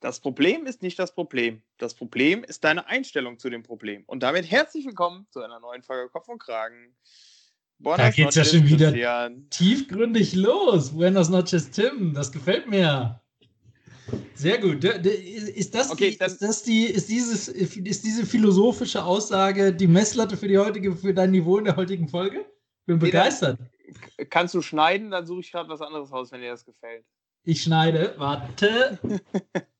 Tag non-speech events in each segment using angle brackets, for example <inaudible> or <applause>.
Das Problem ist nicht das Problem. Das Problem ist deine Einstellung zu dem Problem. Und damit herzlich willkommen zu einer neuen Folge Kopf und Kragen. Buenas da geht's ja schon wieder Christian. tiefgründig los. Buenos noches, Tim. Das gefällt mir. Sehr gut. Ist das, okay, die, ist das die, ist dieses, ist diese philosophische Aussage die Messlatte für die heutige, für dein Niveau in der heutigen Folge? Bin nee, begeistert. Kannst du schneiden, dann suche ich gerade was anderes raus, wenn dir das gefällt. Ich schneide. Warte. <laughs>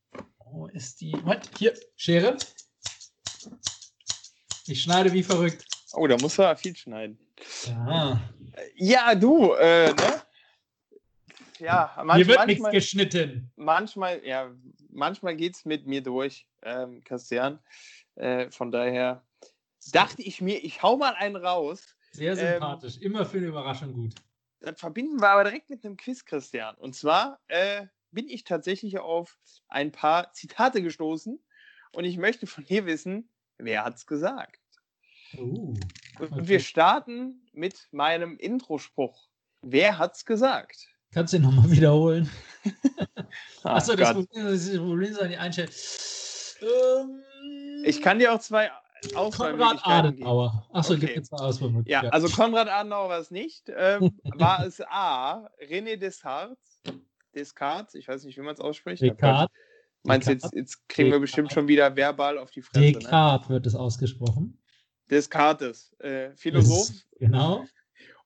Wo ist die? What? Hier, Schere. Ich schneide wie verrückt. Oh, da muss er viel schneiden. Ja, ja du, äh, ne? Ja, manch, Hier wird manchmal, nichts geschnitten. Manchmal, ja, manchmal geht es mit mir durch, ähm, Christian. Äh, von daher dachte ich mir, ich hau mal einen raus. Sehr ähm, sympathisch, ähm, immer für eine Überraschung gut. Dann verbinden wir aber direkt mit einem Quiz, Christian. Und zwar äh, bin ich tatsächlich auf ein paar Zitate gestoßen und ich möchte von dir wissen, wer hat's gesagt? Uh, okay. Und wir starten mit meinem Introspruch. Wer hat's gesagt? Kannst du ihn nochmal wiederholen? <laughs> Achso, das Problem ist die Einstellung. Ähm, ich kann dir auch zwei Konrad Adenauer. Achso, okay. gibt es eine Auswahlmöglichkeit. Ja, also Konrad Adenauer war es nicht. Ähm, war es A. René Descartes? Descartes, ich weiß nicht, wie man es ausspricht. Descartes. Meinst du, jetzt, jetzt kriegen Descartes. wir bestimmt schon wieder verbal auf die Fresse? Ne? Descartes ne? wird es ausgesprochen. Descartes, äh, Philosoph. genau.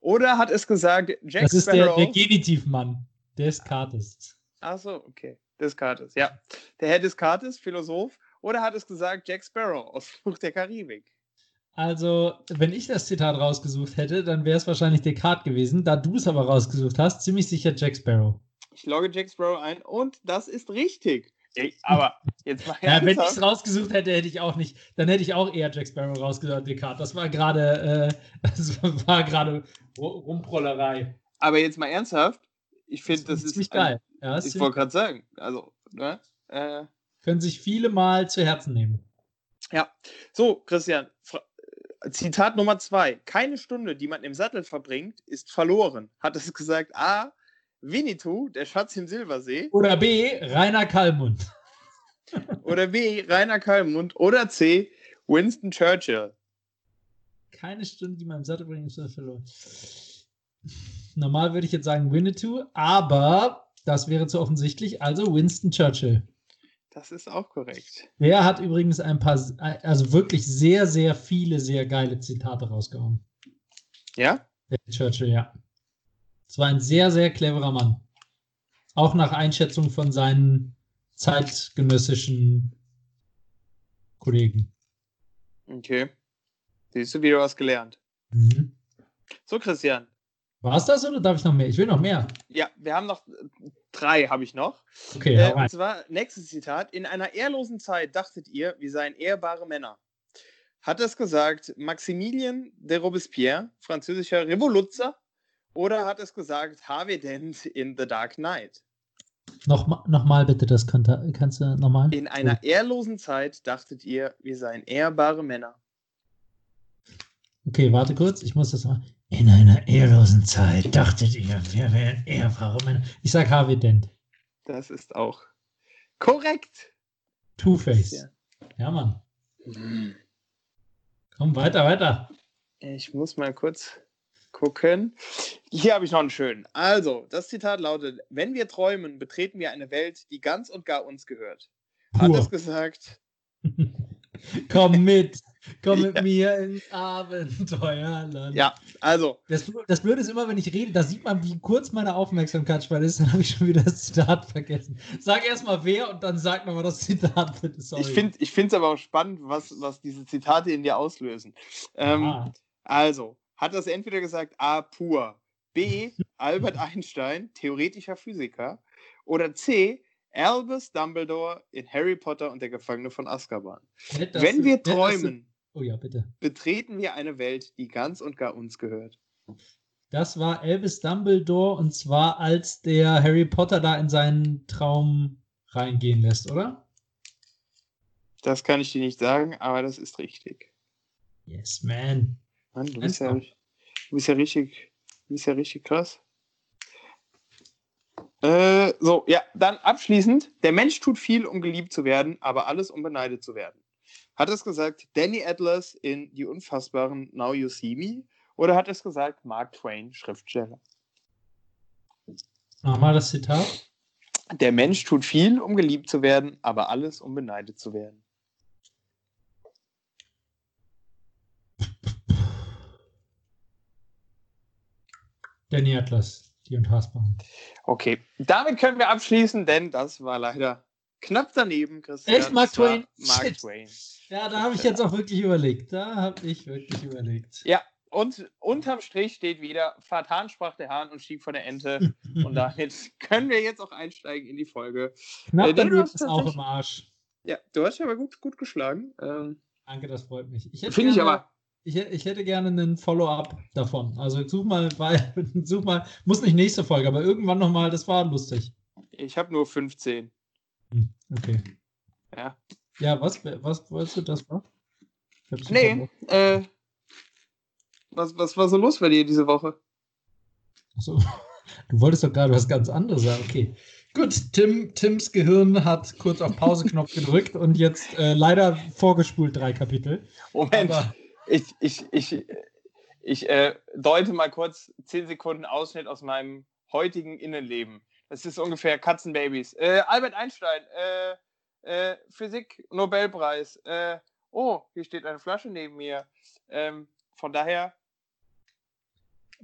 Oder hat es gesagt, Jack Das ist der, der Genitivmann. Descartes. Achso, okay. Descartes, ja. Der Herr Descartes, Philosoph. Oder hat es gesagt, Jack Sparrow aus Flucht der Karibik? Also, wenn ich das Zitat rausgesucht hätte, dann wäre es wahrscheinlich Descartes gewesen. Da du es aber rausgesucht hast, ziemlich sicher Jack Sparrow. Ich logge Jack Sparrow ein und das ist richtig. Ey, aber jetzt mal <laughs> ja, Wenn ich es rausgesucht hätte, hätte ich auch nicht, dann hätte ich auch eher Jack Sparrow rausgesucht, Descartes. Das war gerade, äh, <laughs> das war gerade Rumprollerei. Aber jetzt mal ernsthaft, ich finde, das, das, ist ziemlich geil. Ja, ich wollte gerade sagen, also, ne? Äh, Können sich viele mal zu Herzen nehmen. Ja. So, Christian, Zitat Nummer zwei. Keine Stunde, die man im Sattel verbringt, ist verloren. Hat es gesagt A. Winnetou, der Schatz im Silbersee. Oder B. Rainer Kallmund. oder B. Rainer Kallmund. Oder C. Winston Churchill. Keine Stunde, die man im Sattel bringt, ist verloren. Normal würde ich jetzt sagen Winnetou, aber das wäre zu offensichtlich. Also Winston Churchill. Das ist auch korrekt. Der hat übrigens ein paar, also wirklich sehr, sehr viele, sehr geile Zitate rausgehauen. Ja? Der Churchill, ja. Es war ein sehr, sehr cleverer Mann. Auch nach Einschätzung von seinen zeitgenössischen Kollegen. Okay. Siehst du wieder was gelernt. Mhm. So, Christian. War es das oder darf ich noch mehr? Ich will noch mehr. Ja, wir haben noch drei, habe ich noch. Okay, äh, und zwar, nächstes Zitat. In einer ehrlosen Zeit dachtet ihr, wir seien ehrbare Männer. Hat es gesagt Maximilien de Robespierre, französischer Revoluzer, oder hat es gesagt Harvey Dent in The Dark Knight? Nochmal noch mal bitte, das kann, kannst du nochmal? In einer ehrlosen Zeit dachtet ihr, wir seien ehrbare Männer. Okay, warte kurz, ich muss das mal. In einer ehrlosen Zeit dachtet ihr, wir wären ehrbare Männer. Ich sag Harvey Dent. Das ist auch korrekt. Two-Face. Ja. ja, Mann. Mhm. Komm, weiter, weiter. Ich muss mal kurz gucken. Hier habe ich noch einen schönen. Also, das Zitat lautet: Wenn wir träumen, betreten wir eine Welt, die ganz und gar uns gehört. Hat es gesagt. <laughs> Komm mit, komm mit ja. mir ins Abenteuerland. Ja, also. Das, das Blöde ist immer, wenn ich rede, da sieht man, wie kurz meine Aufmerksamkeitsspanne ist, <laughs> dann habe ich schon wieder das Zitat vergessen. Sag erstmal wer und dann sag nochmal das Zitat, bitte. Sorry. Ich finde es aber auch spannend, was, was diese Zitate in dir auslösen. Ähm, also, hat das entweder gesagt A. Pur, B. Albert Einstein, theoretischer Physiker, oder C. Albus Dumbledore in Harry Potter und der Gefangene von Azkaban. Wenn wir träumen, oh ja, betreten wir eine Welt, die ganz und gar uns gehört. Das war Albus Dumbledore und zwar als der Harry Potter da in seinen Traum reingehen lässt, oder? Das kann ich dir nicht sagen, aber das ist richtig. Yes, man. Mann, du bist, ja, du bist ja richtig, du bist ja richtig krass. Äh, so, ja, dann abschließend. Der Mensch tut viel, um geliebt zu werden, aber alles, um beneidet zu werden. Hat es gesagt Danny Atlas in Die unfassbaren Now You See Me oder hat es gesagt Mark Twain, Schriftsteller? Nochmal das Zitat. Der Mensch tut viel, um geliebt zu werden, aber alles, um beneidet zu werden. Danny Atlas, die Unfassbaren. Okay, damit können wir abschließen, denn das war leider knapp daneben, Christian. Echt, Mark Twain? Mark Twain. Ja, da habe ich jetzt auch wirklich überlegt. Da habe ich wirklich überlegt. Ja, und unterm Strich steht wieder, Fatan sprach der Hahn und stieg von der Ente. und <laughs> damit können wir jetzt auch einsteigen in die Folge. Knapp äh, daneben ist auch im Arsch. Ja, du hast ja aber gut, gut geschlagen. Ähm, Danke, das freut mich. Finde ich aber. Ich, ich, hätte gerne einen Follow-up davon. Also such mal, weil, <laughs> such mal, muss nicht nächste Folge, aber irgendwann nochmal, das war lustig. Ich habe nur 15. Hm, okay. Ja. Ja, was, was wolltest du das war? Nee, äh, was, was war so los bei dir diese Woche? Achso, <laughs> du wolltest doch gerade was ganz anderes sagen. Okay. Gut, Tim, Tims Gehirn hat kurz auf Pause-Knopf gedrückt und jetzt äh, leider vorgespult drei Kapitel. Moment, Aber ich, ich, ich, ich äh, deute mal kurz zehn Sekunden Ausschnitt aus meinem heutigen Innenleben. Das ist ungefähr Katzenbabys. Äh, Albert Einstein, äh, äh, Physik, Nobelpreis. Äh, oh, hier steht eine Flasche neben mir. Ähm, von daher.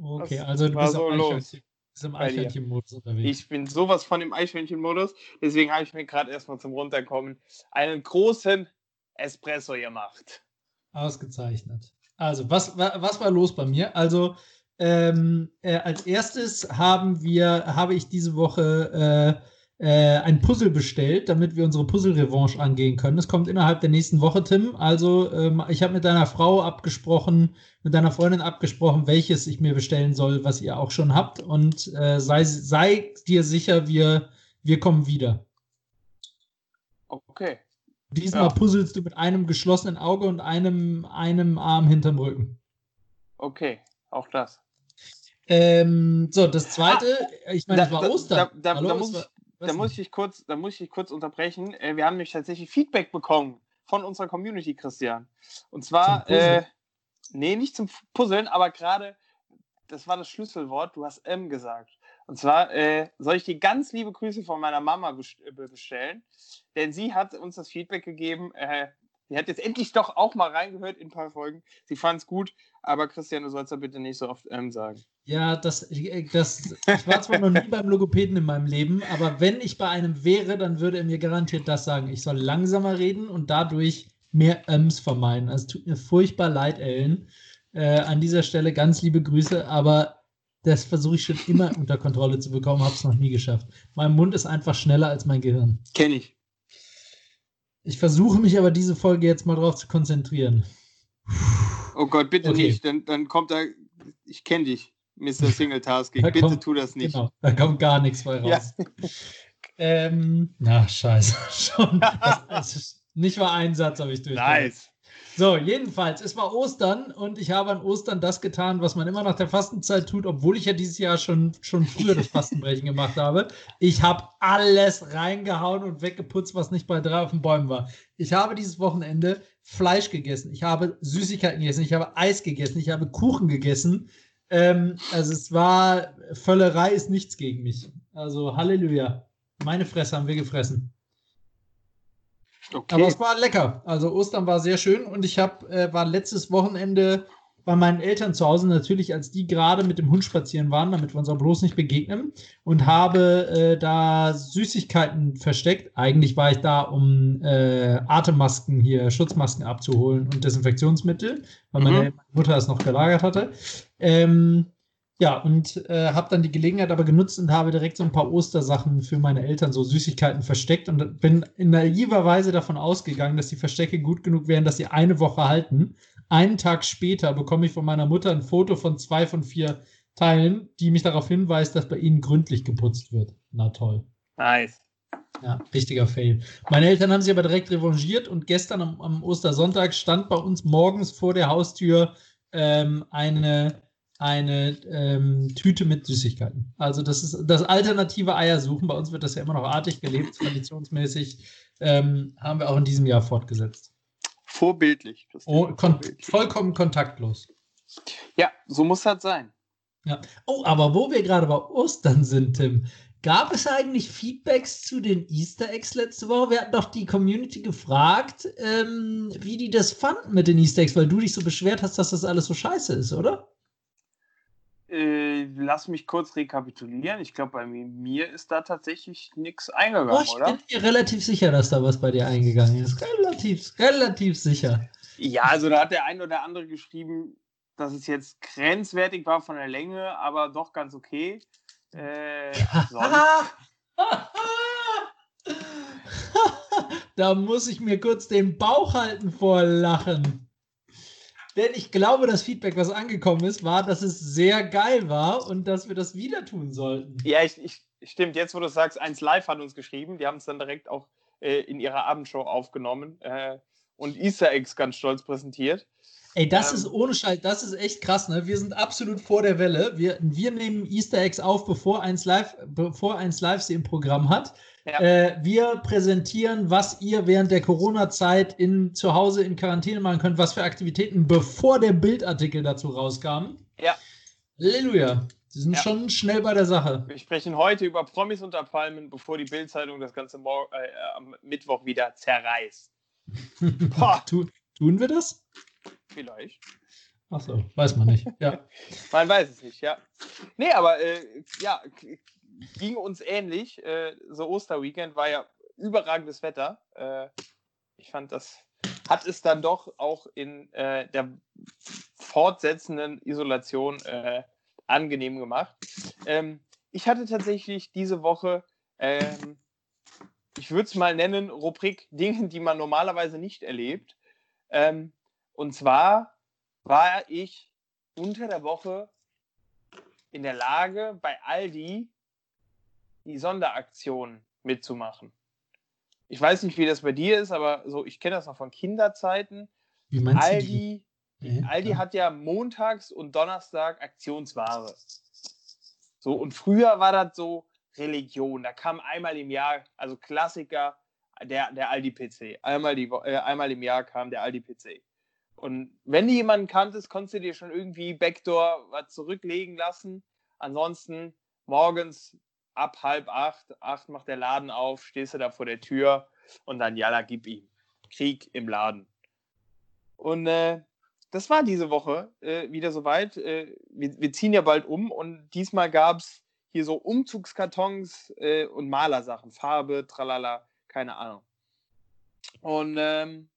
Okay, also du bist, so los bist im Eichhörnchen-Modus unterwegs. Ich bin sowas von im Eichhörnchen-Modus. Deswegen habe ich mir gerade erstmal zum Runterkommen einen großen Espresso gemacht. Ausgezeichnet. Also, was, was war los bei mir? Also, ähm, äh, als erstes haben wir, habe ich diese Woche äh, äh, ein Puzzle bestellt, damit wir unsere Puzzle-Revanche angehen können. Das kommt innerhalb der nächsten Woche, Tim. Also ähm, ich habe mit deiner Frau abgesprochen, mit deiner Freundin abgesprochen, welches ich mir bestellen soll, was ihr auch schon habt. Und äh, sei, sei dir sicher, wir, wir kommen wieder. Okay. Diesmal ja. puzzelst du mit einem geschlossenen Auge und einem, einem Arm hinterm Rücken. Okay, auch das. Ähm, so, das zweite, ah, ich meine, es war Ostern. Da, da, Hallo, muss ich, da muss ich kurz, da muss ich kurz unterbrechen. Äh, wir haben nämlich tatsächlich Feedback bekommen von unserer Community, Christian. Und zwar, äh, nee, nicht zum Puzzeln, aber gerade, das war das Schlüsselwort, du hast M gesagt. Und zwar äh, soll ich dir ganz liebe Grüße von meiner Mama äh, bestellen, denn sie hat uns das Feedback gegeben, äh, Sie hat jetzt endlich doch auch mal reingehört in ein paar Folgen. Sie fand es gut, aber Christian, du sollst da bitte nicht so oft ähm, sagen. Ja, das, äh, das, ich war zwar noch nie beim Logopäden in meinem Leben, aber wenn ich bei einem wäre, dann würde er mir garantiert das sagen. Ich soll langsamer reden und dadurch mehr Öms vermeiden. Also, es tut mir furchtbar leid, Ellen. Äh, an dieser Stelle ganz liebe Grüße, aber das versuche ich schon immer unter Kontrolle zu bekommen, habe es noch nie geschafft. Mein Mund ist einfach schneller als mein Gehirn. Kenne ich. Ich versuche mich aber diese Folge jetzt mal drauf zu konzentrieren. Oh Gott, bitte okay. nicht. Dann, dann kommt da, ich kenne dich, Mr. <laughs> Single Tasking. bitte kommt, tu das nicht. Genau, da kommt gar nichts bei raus. Ja. ähm, na, scheiße. <laughs> Schon. <laughs> Das, das ist, nicht mal ein Satz habe ich durch. Nice. So, jedenfalls, es war Ostern und ich habe an Ostern das getan, was man immer nach der Fastenzeit tut, obwohl ich ja dieses Jahr schon, schon früher das Fastenbrechen gemacht habe. Ich habe alles reingehauen und weggeputzt, was nicht bei drei auf den Bäumen war. Ich habe dieses Wochenende Fleisch gegessen, ich habe Süßigkeiten gegessen, ich habe Eis gegessen, ich habe Kuchen gegessen. Ähm, also es war, Völlerei ist nichts gegen mich. Also Halleluja. Meine Fresse haben wir gefressen. Okay. Aber es war lecker. Also Ostern war sehr schön und ich hab, äh, war letztes Wochenende bei meinen Eltern zu Hause, natürlich als die gerade mit dem Hund spazieren waren, damit wir uns auch bloß nicht begegnen und habe äh, da Süßigkeiten versteckt. Eigentlich war ich da, um äh, Atemmasken hier, Schutzmasken abzuholen und Desinfektionsmittel, weil mhm. meine Mutter es noch gelagert hatte. Ähm, ja, und äh, habe dann die Gelegenheit aber genutzt und habe direkt so ein paar Ostersachen für meine Eltern, so Süßigkeiten versteckt und bin in naiver Weise davon ausgegangen, dass die Verstecke gut genug wären, dass sie eine Woche halten. Einen Tag später bekomme ich von meiner Mutter ein Foto von zwei von vier Teilen, die mich darauf hinweist, dass bei ihnen gründlich geputzt wird. Na toll. Nice. Ja, richtiger Fail. Meine Eltern haben sich aber direkt revanchiert und gestern am, am Ostersonntag stand bei uns morgens vor der Haustür ähm, eine eine ähm, Tüte mit Süßigkeiten. Also das ist das alternative Eiersuchen. Bei uns wird das ja immer noch artig gelebt, traditionsmäßig. Ähm, haben wir auch in diesem Jahr fortgesetzt. Vorbildlich. Oh, kon vorbildlich. Vollkommen kontaktlos. Ja, so muss das sein. Ja. Oh, aber wo wir gerade bei Ostern sind, Tim, Gab es eigentlich Feedbacks zu den Easter Eggs letzte Woche? Wir hatten doch die Community gefragt, ähm, wie die das fanden mit den Easter Eggs, weil du dich so beschwert hast, dass das alles so scheiße ist, oder? Äh, lass mich kurz rekapitulieren. Ich glaube, bei mir ist da tatsächlich nichts eingegangen, oh, ich oder? Ich bin mir relativ sicher, dass da was bei dir eingegangen ist. Relativ, relativ sicher. Ja, also da hat der ein oder andere geschrieben, dass es jetzt grenzwertig war von der Länge, aber doch ganz okay. Äh, <laughs> da muss ich mir kurz den Bauch halten vor Lachen. Denn ich glaube, das Feedback, was angekommen ist, war, dass es sehr geil war und dass wir das wieder tun sollten. Ja, ich, ich, stimmt. Jetzt, wo du sagst, 1 Live hat uns geschrieben. Die haben es dann direkt auch äh, in ihrer Abendshow aufgenommen äh, und Easter Eggs ganz stolz präsentiert. Ey, das ähm, ist ohne Scheiß, das ist echt krass, ne? Wir sind absolut vor der Welle. Wir, wir nehmen Easter Eggs auf, bevor eins live, bevor eins live sie im Programm hat. Ja. Äh, wir präsentieren, was ihr während der Corona-Zeit in, zu Hause in Quarantäne machen könnt, was für Aktivitäten, bevor der Bildartikel dazu rauskam. Ja. Halleluja. Sie sind ja. schon schnell bei der Sache. Wir sprechen heute über Promis unter Palmen, bevor die Bildzeitung das ganze äh, am Mittwoch wieder zerreißt. <laughs> tu, tun wir das? Vielleicht. Achso, weiß man nicht. Ja. <laughs> man weiß es nicht, ja. Nee, aber äh, ja, ging uns ähnlich. Äh, so Osterweekend war ja überragendes Wetter. Äh, ich fand, das hat es dann doch auch in äh, der fortsetzenden Isolation äh, angenehm gemacht. Ähm, ich hatte tatsächlich diese Woche, ähm, ich würde es mal nennen, Rubrik Dinge, die man normalerweise nicht erlebt. Ähm, und zwar war ich unter der Woche in der Lage, bei Aldi die Sonderaktion mitzumachen. Ich weiß nicht, wie das bei dir ist, aber so, ich kenne das noch von Kinderzeiten. Wie meinst Aldi, du die? Aldi hat ja montags und Donnerstag Aktionsware. So, und früher war das so Religion. Da kam einmal im Jahr, also Klassiker, der, der Aldi-PC. Einmal, äh, einmal im Jahr kam der Aldi-PC. Und wenn du jemanden kanntest, konntest du dir schon irgendwie Backdoor was zurücklegen lassen. Ansonsten morgens ab halb acht, acht macht der Laden auf, stehst du da vor der Tür und dann, jalla, gib ihm. Krieg im Laden. Und äh, das war diese Woche äh, wieder soweit. Äh, wir, wir, ziehen ja bald um und diesmal gab es hier so Umzugskartons äh, und Malersachen, Farbe, tralala, keine Ahnung. Und ähm,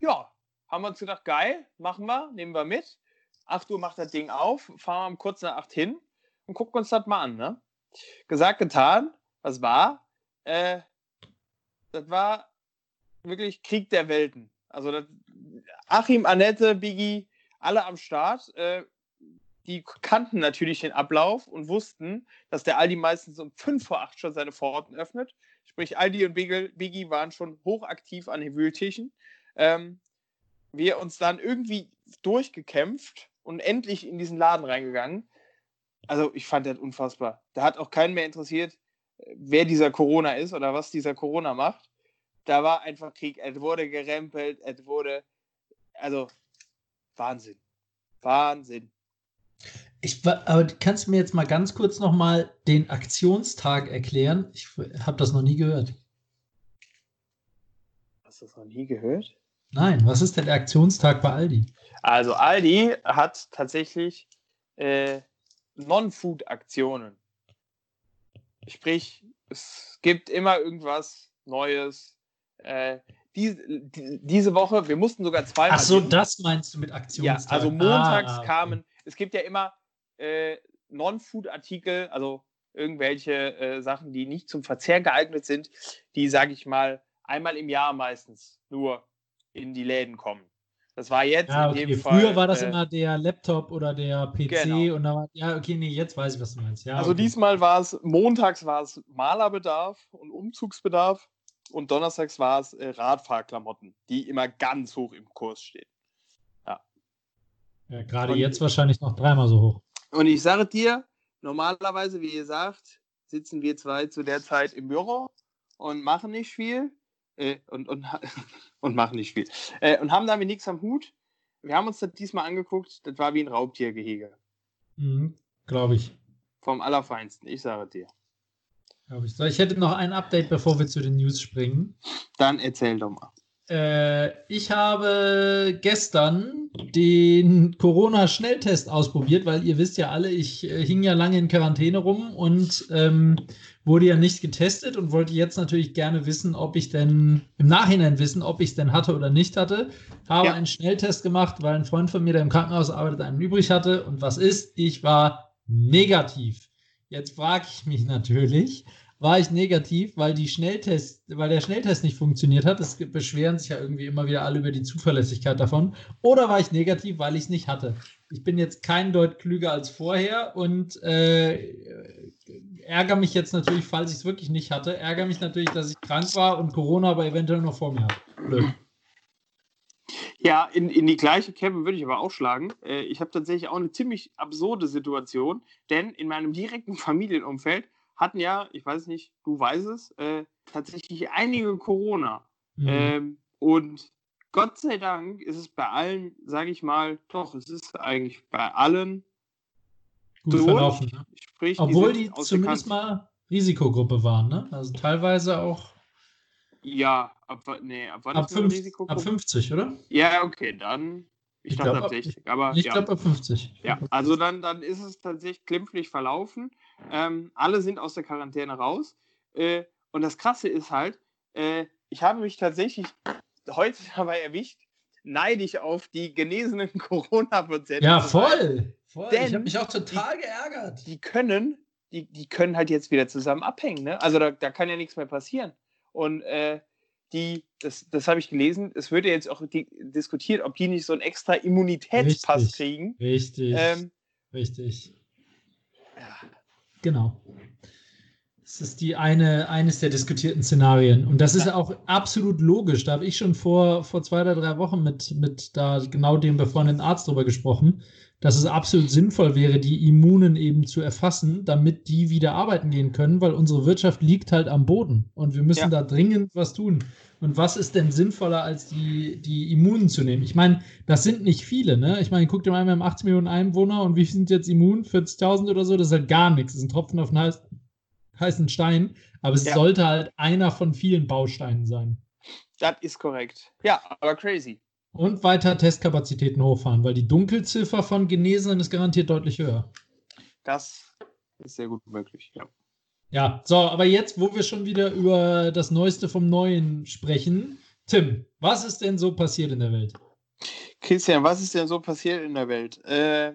ja, haben wir uns gedacht, geil, machen wir, nehmen wir mit. 8 Uhr macht das Ding auf, fahren wir um kurz nach 8 hin und gucken uns das mal an. Ne? Gesagt, getan, was war? Äh, das war wirklich Krieg der Welten. Also das, Achim, Annette, Biggie, alle am Start. Äh, die kannten natürlich den Ablauf und wussten, dass der Aldi meistens um 5 vor 8 schon seine Pforten öffnet. Sprich, Aldi und Biggie waren schon hochaktiv an den Wühltischen. Ähm, wir uns dann irgendwie durchgekämpft und endlich in diesen Laden reingegangen. Also ich fand das unfassbar. Da hat auch keinen mehr interessiert, wer dieser Corona ist oder was dieser Corona macht. Da war einfach Krieg. Es wurde gerempelt, es wurde, also Wahnsinn. Wahnsinn. Ich, aber kannst du mir jetzt mal ganz kurz nochmal den Aktionstag erklären? Ich habe das noch nie gehört. Hast du das noch nie gehört? Nein, was ist denn der Aktionstag bei Aldi? Also Aldi hat tatsächlich äh, Non-Food-Aktionen. Sprich, es gibt immer irgendwas Neues. Äh, die, die, diese Woche, wir mussten sogar zweimal. Ach so, das meinst du mit Aktionstag? Ja, also montags ah, okay. kamen, es gibt ja immer äh, Non-Food-Artikel, also irgendwelche äh, Sachen, die nicht zum Verzehr geeignet sind, die, sage ich mal, einmal im Jahr meistens nur in die Läden kommen. Das war jetzt ja, okay. in dem Fall. Früher war das äh, immer der Laptop oder der PC genau. und da war, ja, okay, nee, jetzt weiß ich, was du meinst. Ja, also okay. diesmal war es, montags war es Malerbedarf und Umzugsbedarf und donnerstags war es äh, Radfahrklamotten, die immer ganz hoch im Kurs stehen. Ja. ja Gerade jetzt wahrscheinlich noch dreimal so hoch. Und ich sage dir, normalerweise, wie ihr sagt, sitzen wir zwei zu der Zeit im Büro und machen nicht viel. Äh, und, und, <laughs> und machen nicht viel. Äh, und haben damit nichts am Hut. Wir haben uns das diesmal angeguckt, das war wie ein Raubtiergehege. Mhm, Glaube ich. Vom Allerfeinsten, ich sage dir. Glaube ich. So, ich hätte noch ein Update, bevor wir zu den News springen. Dann erzähl doch mal. Äh, ich habe gestern den Corona-Schnelltest ausprobiert, weil ihr wisst ja alle, ich äh, hing ja lange in Quarantäne rum und ähm, wurde ja nicht getestet und wollte jetzt natürlich gerne wissen, ob ich denn im Nachhinein wissen, ob ich es denn hatte oder nicht hatte. Habe ja. einen Schnelltest gemacht, weil ein Freund von mir, der im Krankenhaus arbeitet, einen übrig hatte. Und was ist? Ich war negativ. Jetzt frage ich mich natürlich, war ich negativ, weil die Schnelltest, weil der Schnelltest nicht funktioniert hat. Es beschweren sich ja irgendwie immer wieder alle über die Zuverlässigkeit davon. Oder war ich negativ, weil ich es nicht hatte. Ich bin jetzt kein Deut klüger als vorher und äh, ärgere mich jetzt natürlich, falls ich es wirklich nicht hatte, ärgere mich natürlich, dass ich krank war und Corona aber eventuell noch vor mir habe. Blöd. Ja, in, in die gleiche Kerbe würde ich aber auch schlagen. Äh, ich habe tatsächlich auch eine ziemlich absurde Situation, denn in meinem direkten Familienumfeld hatten ja, ich weiß nicht, du weißt es, äh, tatsächlich einige Corona. Mhm. Ähm, und Gott sei Dank ist es bei allen, sage ich mal, doch, es ist eigentlich bei allen gut durch, verlaufen. Ne? Sprich, Obwohl die, die zumindest mal Risikogruppe waren, ne? Also teilweise auch. Ja, ab, nee, ab wann ab, fünf, ab 50, oder? Ja, okay, dann. Ich, ich dachte glaub, ab 60, aber. Ich ja. glaube ab 50. Ja, also dann, dann ist es tatsächlich glimpflich verlaufen. Ähm, alle sind aus der Quarantäne raus. Äh, und das Krasse ist halt, äh, ich habe mich tatsächlich heute <laughs> dabei erwischt, neidisch auf die genesenen <laughs> Corona-Patienten. Ja, voll. voll. Denn ich habe mich auch total die, geärgert. Die können, die, die können halt jetzt wieder zusammen abhängen. Ne? Also da, da kann ja nichts mehr passieren. Und äh, die, das, das habe ich gelesen, es wird ja jetzt auch die, diskutiert, ob die nicht so einen extra Immunitätspass richtig, kriegen. Richtig. Ähm, richtig. Genau. Das ist die eine, eines der diskutierten Szenarien. Und das ist auch absolut logisch. Da habe ich schon vor, vor zwei oder drei Wochen mit, mit da genau dem befreundeten Arzt drüber gesprochen, dass es absolut sinnvoll wäre, die Immunen eben zu erfassen, damit die wieder arbeiten gehen können, weil unsere Wirtschaft liegt halt am Boden und wir müssen ja. da dringend was tun. Und was ist denn sinnvoller, als die, die Immunen zu nehmen? Ich meine, das sind nicht viele, ne? Ich meine, guck dir mal wir haben 80 Millionen Einwohner und wie viel sind jetzt immun? 40.000 oder so? Das ist halt gar nichts. Das ist ein Tropfen auf den heißen Stein. Aber es ja. sollte halt einer von vielen Bausteinen sein. Das ist korrekt. Ja, aber crazy. Und weiter Testkapazitäten hochfahren, weil die Dunkelziffer von Genesenen ist garantiert deutlich höher. Das ist sehr gut möglich, ja. Ja, so, aber jetzt, wo wir schon wieder über das Neueste vom Neuen sprechen, Tim, was ist denn so passiert in der Welt? Christian, was ist denn so passiert in der Welt? Äh,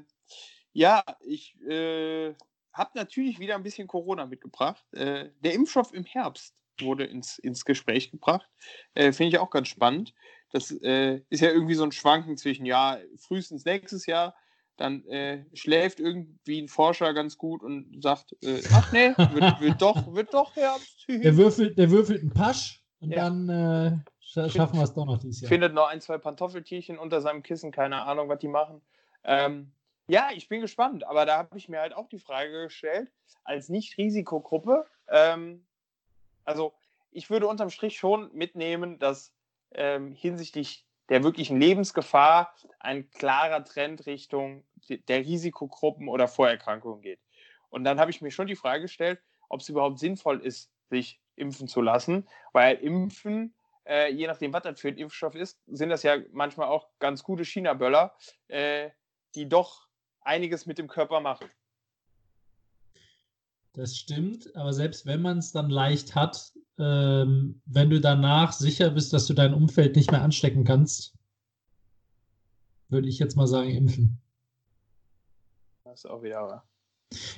ja, ich äh, habe natürlich wieder ein bisschen Corona mitgebracht. Äh, der Impfstoff im Herbst wurde ins, ins Gespräch gebracht. Äh, finde ich auch ganz spannend. Das äh, ist ja irgendwie so ein Schwanken zwischen, ja, frühestens nächstes Jahr dann äh, schläft irgendwie ein Forscher ganz gut und sagt, äh, ach nee, wird, wird, doch, wird doch Herbst. <laughs> Der würfelt, der würfelt einen Pasch und ja. dann äh, schaffen wir es doch noch dieses Jahr. Findet noch ein, zwei Pantoffeltierchen unter seinem Kissen, keine Ahnung, was die machen. Ähm, ja, ich bin gespannt, aber da habe ich mir halt auch die Frage gestellt, als Nicht-Risikogruppe, ähm, also ich würde unterm Strich schon mitnehmen, dass ähm, hinsichtlich der wirklichen Lebensgefahr ein klarer Trend Richtung der Risikogruppen oder Vorerkrankungen geht. Und dann habe ich mir schon die Frage gestellt, ob es überhaupt sinnvoll ist, sich impfen zu lassen, weil Impfen, äh, je nachdem, was das für ein Impfstoff ist, sind das ja manchmal auch ganz gute China-Böller, äh, die doch einiges mit dem Körper machen. Das stimmt, aber selbst wenn man es dann leicht hat, ähm, wenn du danach sicher bist, dass du dein Umfeld nicht mehr anstecken kannst, würde ich jetzt mal sagen, impfen. Das ist auch wieder wahr.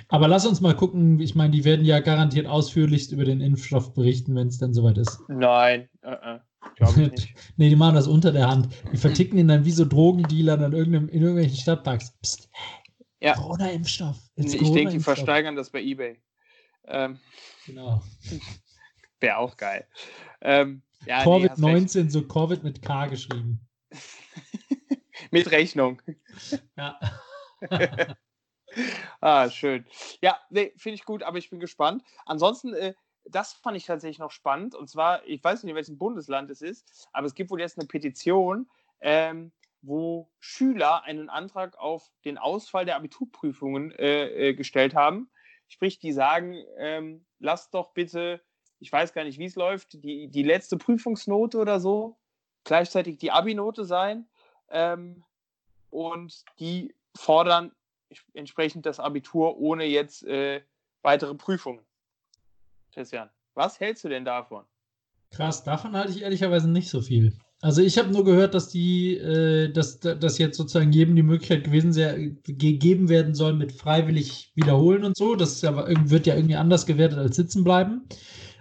Aber lass uns mal gucken. Ich meine, die werden ja garantiert ausführlichst über den Impfstoff berichten, wenn es dann soweit ist. Nein, uh -uh, glaube ich <laughs> nicht. nee, die machen das unter der Hand. Die verticken ihn dann wie so Drogendealer in, irgendeinem, in irgendwelchen Stadtparks. Psst. Ja. Corona-Impfstoff. Ich denke, die versteigern das bei eBay. Ähm, genau. <laughs> Wäre auch geil. Ähm, ja, Covid-19, nee, so Covid mit K geschrieben. <laughs> mit Rechnung. Ja. ah, schön. Ja, nee, finde ich gut, aber ich bin gespannt. Ansonsten, äh, das fand ich tatsächlich noch spannend. Und zwar, ich weiß nicht, in welchem Bundesland es ist, aber es gibt wohl jetzt eine Petition, ähm, wo Schüler einen Antrag auf den Ausfall der Abiturprüfungen äh, äh, gestellt haben. Sprich, die sagen, ähm, lasst doch bitte, ich weiß gar nicht, wie es läuft, die, die letzte Prüfungsnote oder so, gleichzeitig die Abi-Note sein. Ähm, und die fordern entsprechend das Abitur ohne jetzt äh, weitere Prüfungen. Christian, was hältst du denn davon? Krass, davon halte ich ehrlicherweise nicht so viel. Also ich habe nur gehört, dass die, äh, dass, dass jetzt sozusagen jedem die Möglichkeit gewesen sehr, gegeben werden soll mit freiwillig wiederholen und so. Das ja, wird ja irgendwie anders gewertet als sitzen bleiben.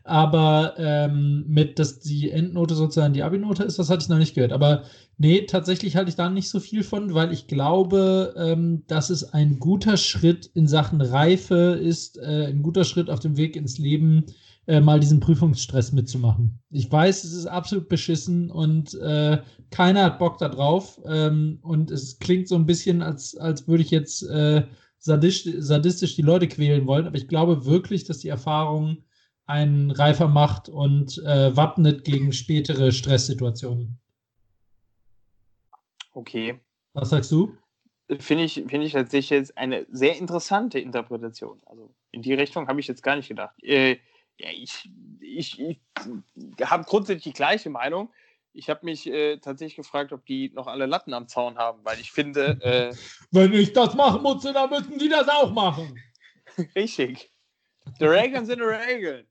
Aber ähm, mit, dass die Endnote sozusagen die Abi-Note ist, das hatte ich noch nicht gehört. Aber nee, tatsächlich halte ich da nicht so viel von, weil ich glaube, ähm, dass es ein guter Schritt in Sachen Reife ist, äh, ein guter Schritt auf dem Weg ins Leben, äh, mal diesen Prüfungsstress mitzumachen. Ich weiß, es ist absolut beschissen und äh, keiner hat Bock da drauf. Ähm, und es klingt so ein bisschen, als, als würde ich jetzt äh, sadistisch, sadistisch die Leute quälen wollen. Aber ich glaube wirklich, dass die Erfahrung einen reifer macht und äh, wappnet gegen spätere Stresssituationen. Okay. Was sagst du? Finde ich, find ich tatsächlich jetzt eine sehr interessante Interpretation. Also in die Richtung habe ich jetzt gar nicht gedacht. Äh, ja, ich, ich, ich habe grundsätzlich die gleiche Meinung. Ich habe mich äh, tatsächlich gefragt, ob die noch alle Latten am Zaun haben, weil ich finde. <laughs> Äh, Wenn ich das machen muss, dann müssen die das auch machen. <laughs> Richtig. Die Regeln sind die Regeln.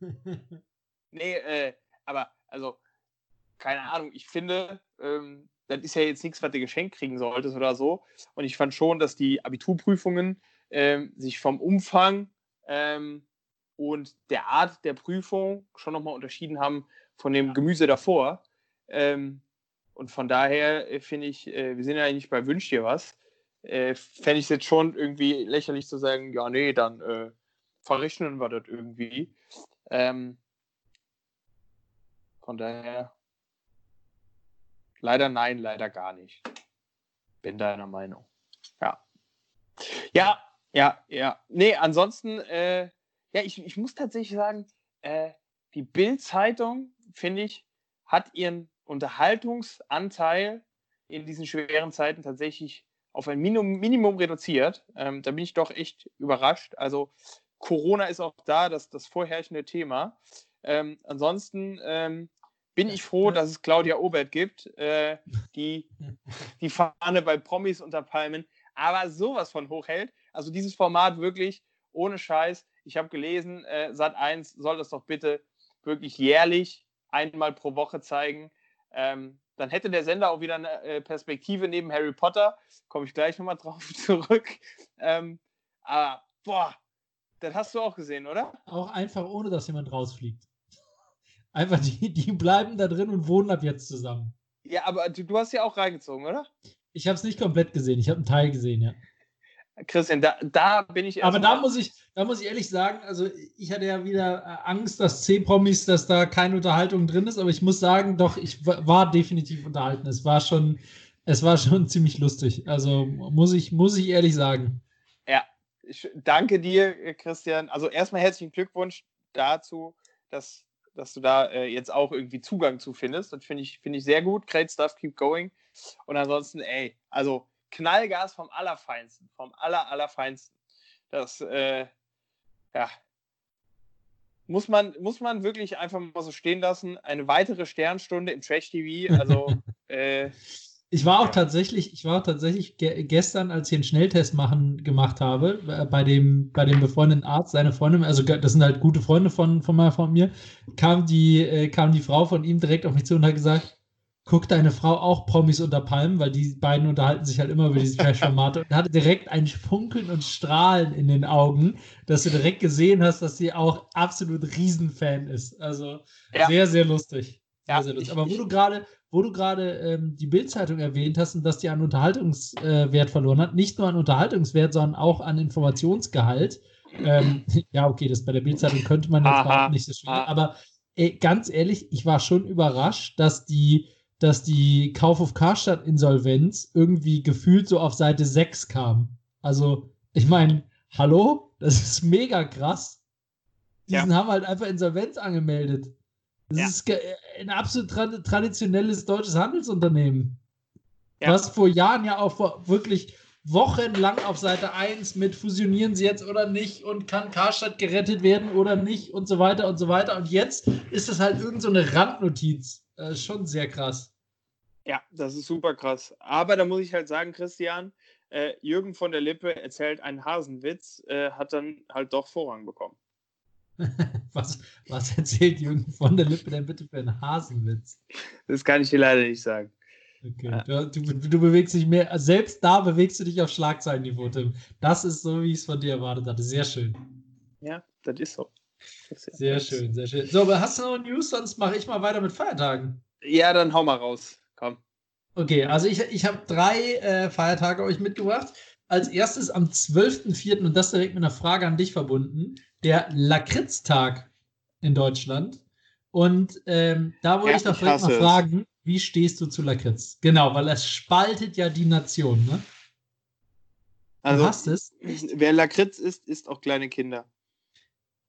<laughs> nee, äh, aber also, keine Ahnung, ich finde, ähm, das ist ja jetzt nichts, was du geschenkt kriegen solltest oder so. Und ich fand schon, dass die Abiturprüfungen ähm, sich vom Umfang ähm, und der Art der Prüfung schon nochmal unterschieden haben von dem Gemüse davor. Ähm, und von daher äh, finde ich, äh, wir sind ja eigentlich bei Wünsch dir was. Äh, Fände ich es jetzt schon irgendwie lächerlich zu sagen, ja, nee, dann äh, verrechnen wir das irgendwie. Ähm, von daher leider nein, leider gar nicht. Bin deiner Meinung. Ja. Ja, ja, ja. Nee, ansonsten, äh, ja, ich, ich muss tatsächlich sagen, äh, die Bild-Zeitung, finde ich, hat ihren Unterhaltungsanteil in diesen schweren Zeiten tatsächlich auf ein Minimum, Minimum reduziert. Ähm, da bin ich doch echt überrascht. Also Corona ist auch da, das, das vorherrschende Thema. Ähm, ansonsten ähm, bin ich froh, dass es Claudia Obert gibt, äh, die die Fahne bei Promis unter Palmen aber sowas von hochhält. Also dieses Format wirklich ohne Scheiß. Ich habe gelesen, äh, Sat 1 soll das doch bitte wirklich jährlich einmal pro Woche zeigen. Ähm, dann hätte der Sender auch wieder eine äh, Perspektive neben Harry Potter. Komme ich gleich nochmal drauf <laughs> zurück. Ähm, aber boah, das hast du auch gesehen, oder? Auch einfach ohne, dass jemand rausfliegt. <laughs> Einfach, die, die bleiben da drin und wohnen ab jetzt zusammen. Ja, aber du, du hast ja auch reingezogen, oder? Ich habe es nicht komplett gesehen. Ich habe einen Teil gesehen, ja. Christian, da, da bin ich. Aber da muss ich, da muss ich ehrlich sagen, also ich hatte ja wieder äh, Angst, dass C-Promis, dass da keine Unterhaltung drin ist, aber ich muss sagen, doch, ich war definitiv unterhalten. Es war schon, es war schon <laughs> ziemlich lustig. Also muss ich, muss ich ehrlich sagen. Ja, ich danke dir, Christian. Also erstmal herzlichen Glückwunsch dazu, dass, dass du da äh, jetzt auch irgendwie Zugang zu findest. Das finde ich, find ich sehr gut. Great stuff, keep going. Und ansonsten, ey, also Knallgas vom Allerfeinsten, vom Aller, Allerfeinsten. Das, äh, ja, muss man, muss man wirklich einfach mal so stehen lassen. Eine weitere Sternstunde im Trash-TV, also <laughs> äh, ich war auch tatsächlich, ich war auch tatsächlich ge gestern, als ich einen Schnelltest machen gemacht habe, äh, bei dem, bei dem befreundeten Arzt, seine Freundin, also das sind halt gute Freunde von, von, mal, von mir, kam die, äh, kam die Frau von ihm direkt auf mich zu und hat gesagt, guck deine Frau auch Promis unter Palmen, weil die beiden unterhalten sich halt immer über diese Trash-Formate und hatte direkt ein Funkeln und Strahlen in den Augen, dass du direkt gesehen hast, dass sie auch absolut Riesenfan ist. Also ja. sehr, sehr lustig. Ja, lustig. Aber wo du gerade, wo du gerade ähm, die Bildzeitung erwähnt hast und dass die an Unterhaltungswert äh, verloren hat, nicht nur an Unterhaltungswert, sondern auch an Informationsgehalt. Ähm, <laughs> ja, okay, das bei der Bildzeitung könnte man jetzt auch nicht so schwierig, aber ey, ganz ehrlich, ich war schon überrascht, dass die, dass die Kauf auf Karstadt Insolvenz irgendwie gefühlt so auf Seite 6 kam. Also Ich meine, hallo? Das ist mega krass. Die ja. haben halt einfach Insolvenz angemeldet. Das ja. ist ein absolut tra traditionelles deutsches Handelsunternehmen. Ja. Was vor Jahren ja auch wirklich wochenlang auf Seite 1 mit fusionieren sie jetzt oder nicht und kann Karstadt gerettet werden oder nicht und so weiter und so weiter. Und jetzt ist das halt irgend so eine Randnotiz. Äh, schon sehr krass. Ja, das ist super krass. Aber da muss ich halt sagen, Christian, äh, Jürgen von der Lippe erzählt einen Hasenwitz, äh, hat dann halt doch Vorrang bekommen. <laughs> was, was erzählt Jürgen von der Lippe denn bitte für einen Hasenwitz? Das kann ich dir leider nicht sagen. Okay. Du, du, du, bewegst dich mehr, selbst da bewegst du dich auf Schlagzeilenniveau, Tim. Das ist so, wie ich es von dir erwartet hatte. Sehr schön. Ja, das ist so. Das ist sehr schön, sehr schön. So, aber hast du noch News? Sonst mache ich mal weiter mit Feiertagen. Ja, dann hau mal raus. Komm. Okay, also ich, ich habe drei äh, Feiertage euch mitgebracht. Als erstes am 12.04. und das direkt mit einer Frage an dich verbunden, der Lakritztag in Deutschland. Und ähm, da wollte ich doch direkt mal fragen, wie stehst du zu Lakritz? Genau, weil es spaltet ja die Nation, ne? Also, du hast es. Wer Lakritz isst, isst auch kleine Kinder.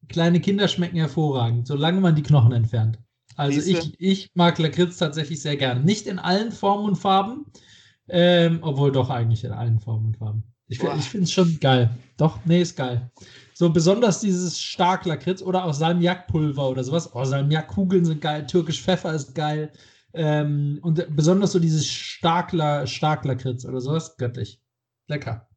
Kleine Kinder schmecken hervorragend, solange man die Knochen entfernt. Also ich, ich mag Lakritz tatsächlich sehr gerne. Nicht in allen Formen und Farben, ähm, obwohl doch eigentlich in allen Formen und Farben. Ich, ich finde es schon geil. Doch, nee, ist geil. So besonders dieses stark Lakritz oder auch Salmiakpulver oder sowas. Oh, Salmiakkugeln sind geil. Türkisch Pfeffer ist geil. Ähm, und besonders so dieses Starkler, Starklakritz oder sowas, göttlich. Lecker.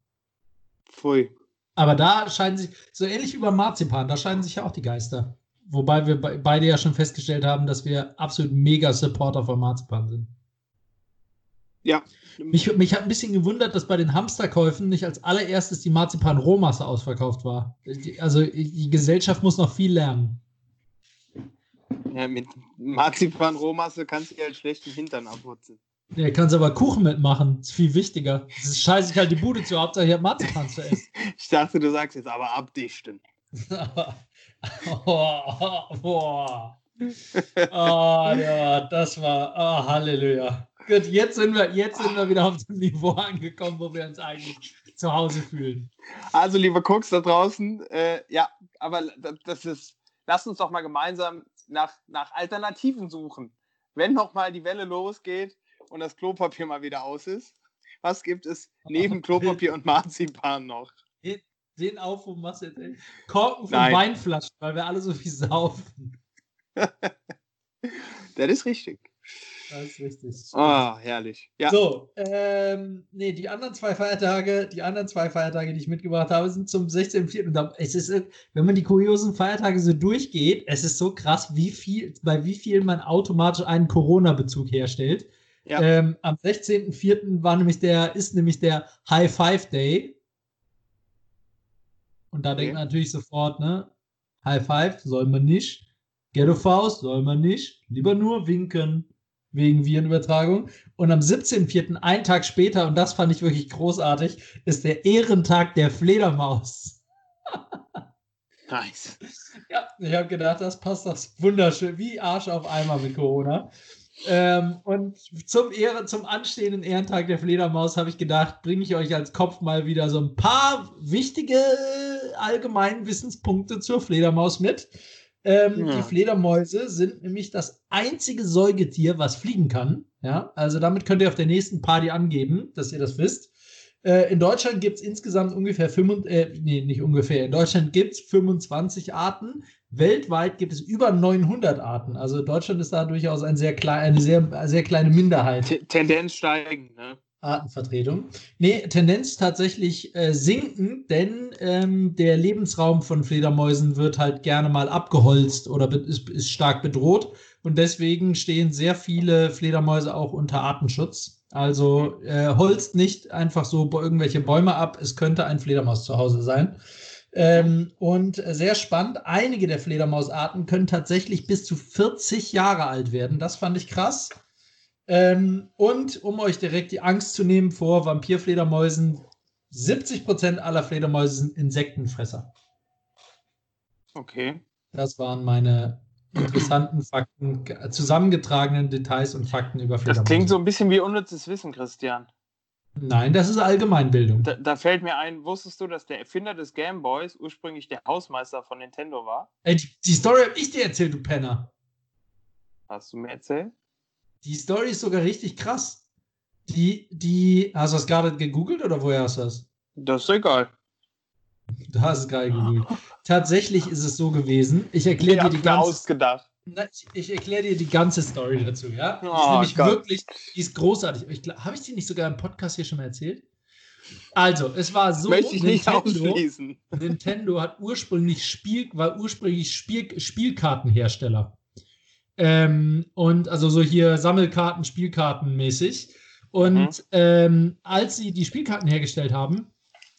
Pfui. Aber da scheinen sich, so ähnlich wie beim Marzipan, da scheinen sich ja auch die Geister. Wobei wir beide ja schon festgestellt haben, dass wir absolut mega Supporter von Marzipan sind. Ja. Mich, mich hat ein bisschen gewundert, dass bei den Hamsterkäufen nicht als allererstes die Marzipan-Rohmasse ausverkauft war. Also die Gesellschaft muss noch viel lernen. Ja, mit Marzipan-Rohmasse kannst du dir halt schlechten Hintern abputzen. Ja, kannst aber Kuchen mitmachen. Das ist viel wichtiger. Das ist scheiße, ich halt die Bude zu, Hauptsache ich habe Marzipan zu essen. <laughs> ich dachte, du sagst jetzt aber abdichten. <laughs> oh, oh, oh. oh, ja, das war, oh, Halleluja. Gut, jetzt sind, wir, jetzt sind wir wieder auf dem Niveau angekommen, wo wir uns eigentlich zu Hause fühlen. Also, liebe Cooks da draußen, äh, ja, aber das ist, lasst uns doch mal gemeinsam nach, nach Alternativen suchen. Wenn nochmal die Welle losgeht und das Klopapier mal wieder aus ist, was gibt es neben Klopapier und Marzipan noch? Den Aufruf machst du jetzt, ey. Korken von Nein. Weinflaschen, weil wir alle so viel saufen. <laughs> das ist richtig. Das ist richtig. Oh, herrlich. Ja. So, ähm, nee, die anderen zwei Feiertage, die anderen zwei Feiertage, die ich mitgebracht habe, sind zum 16.04. Es ist, wenn man die kuriosen Feiertage so durchgeht, es ist so krass, wie viel, bei wie vielen man automatisch einen Corona-Bezug herstellt. Ja. Ähm, am 16.04. war nämlich der, ist nämlich der High Five Day. Und da okay. denkt man natürlich sofort, ne? High Five soll man nicht. Ghetto Faust soll man nicht. Lieber nur winken wegen Virenübertragung. Und am 17.04., einen Tag später, und das fand ich wirklich großartig, ist der Ehrentag der Fledermaus. <laughs> nice. Ja, ich habe gedacht, das passt das wunderschön, wie Arsch auf Eimer mit Corona. Ähm, und zum, Ehre, zum anstehenden Ehrentag der Fledermaus habe ich gedacht, bringe ich euch als Kopf mal wieder so ein paar wichtige allgemeinen Wissenspunkte zur Fledermaus mit. Ähm, ja. Die Fledermäuse sind nämlich das einzige Säugetier, was fliegen kann. Ja, also damit könnt ihr auf der nächsten Party angeben, dass ihr das wisst. Äh, in Deutschland gibt es insgesamt ungefähr 25, äh, nee, nicht ungefähr. In Deutschland gibt es 25 Arten. Weltweit gibt es über 900 Arten. Also Deutschland ist da durchaus ein sehr klein, eine sehr, sehr kleine Minderheit. T Tendenz steigend, ne? Artenvertretung. Nee, Tendenz tatsächlich äh, sinken, denn ähm, der Lebensraum von Fledermäusen wird halt gerne mal abgeholzt oder ist, ist stark bedroht. Und deswegen stehen sehr viele Fledermäuse auch unter Artenschutz. Also äh, holzt nicht einfach so irgendwelche Bäume ab. Es könnte ein Fledermaus zu Hause sein. Ähm, und sehr spannend, einige der Fledermausarten können tatsächlich bis zu 40 Jahre alt werden. Das fand ich krass. Ähm, und um euch direkt die Angst zu nehmen vor Vampirfledermäusen, 70% aller Fledermäuse sind Insektenfresser. Okay. Das waren meine interessanten Fakten, zusammengetragenen Details und Fakten über Fledermäuse. Das klingt so ein bisschen wie unnützes Wissen, Christian. Nein, das ist Allgemeinbildung. Da, da, fällt mir ein, wusstest du, dass der Erfinder des Game Boys ursprünglich der Hausmeister von Nintendo war? Ey, die, die Story habe ich dir erzählt, du Penner. Hast du mir erzählt? Die Story ist sogar richtig krass. Die, die, hast du das gerade gegoogelt oder woher hast du das? Das ist egal. Du hast es gerade gegoogelt. Tatsächlich ist es so gewesen. Ich erkläre dir die ganze. ausgedacht. Ich erkläre dir die ganze Story dazu, ja? Die oh, ist nämlich Gott. wirklich, die ist großartig. Habe ich die nicht sogar im Podcast hier schon mal erzählt? Also, es war so, Möchte ich Nintendo, nicht ausschließen. Nintendo hat ursprünglich Spiel, war ursprünglich Spiel, Spielkartenhersteller. Ähm, und also so hier Sammelkarten, Spielkarten mäßig. Und mhm. ähm, als sie die Spielkarten hergestellt haben,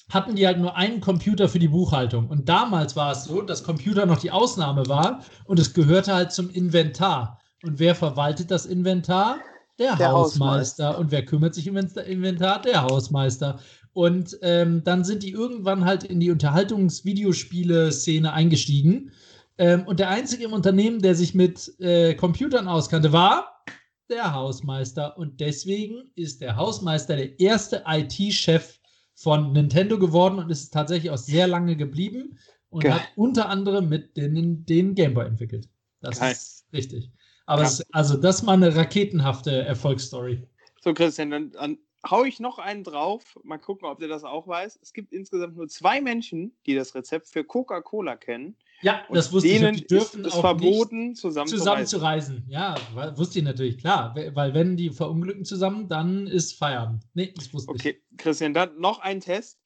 hatten die halt nur einen Computer für die Buchhaltung. Und damals war es so, dass Computer noch die Ausnahme war und es gehörte halt zum Inventar. Und wer verwaltet das Inventar? Der, der Hausmeister. Hausmeister. Und wer kümmert sich um das Inventar? Der Hausmeister. Und ähm, dann sind die irgendwann halt in die Unterhaltungs-Videospiele-Szene eingestiegen. Ähm, und der einzige im Unternehmen, der sich mit äh, Computern auskannte, war der Hausmeister. Und deswegen ist der Hausmeister der erste IT-Chef von Nintendo geworden und ist tatsächlich auch sehr lange geblieben und Geil. hat unter anderem mit den, den Gameboy entwickelt. Das Geil. ist richtig. Aber ja. es, also das ist mal eine raketenhafte Erfolgsstory. So, Christian, dann, dann hau ich noch einen drauf. Mal gucken, ob der das auch weiß. Es gibt insgesamt nur zwei Menschen, die das Rezept für Coca-Cola kennen. Ja, das wusste denen ich. Die dürfen ist, ist verboten, zusammen, zusammen zu, reisen. zu, reisen. Ja, wusste ich natürlich, klar. Weil wenn die verunglücken zusammen, dann ist Feierabend. Nee, das wusste okay. ich. Okay, Christian, dann noch ein Test.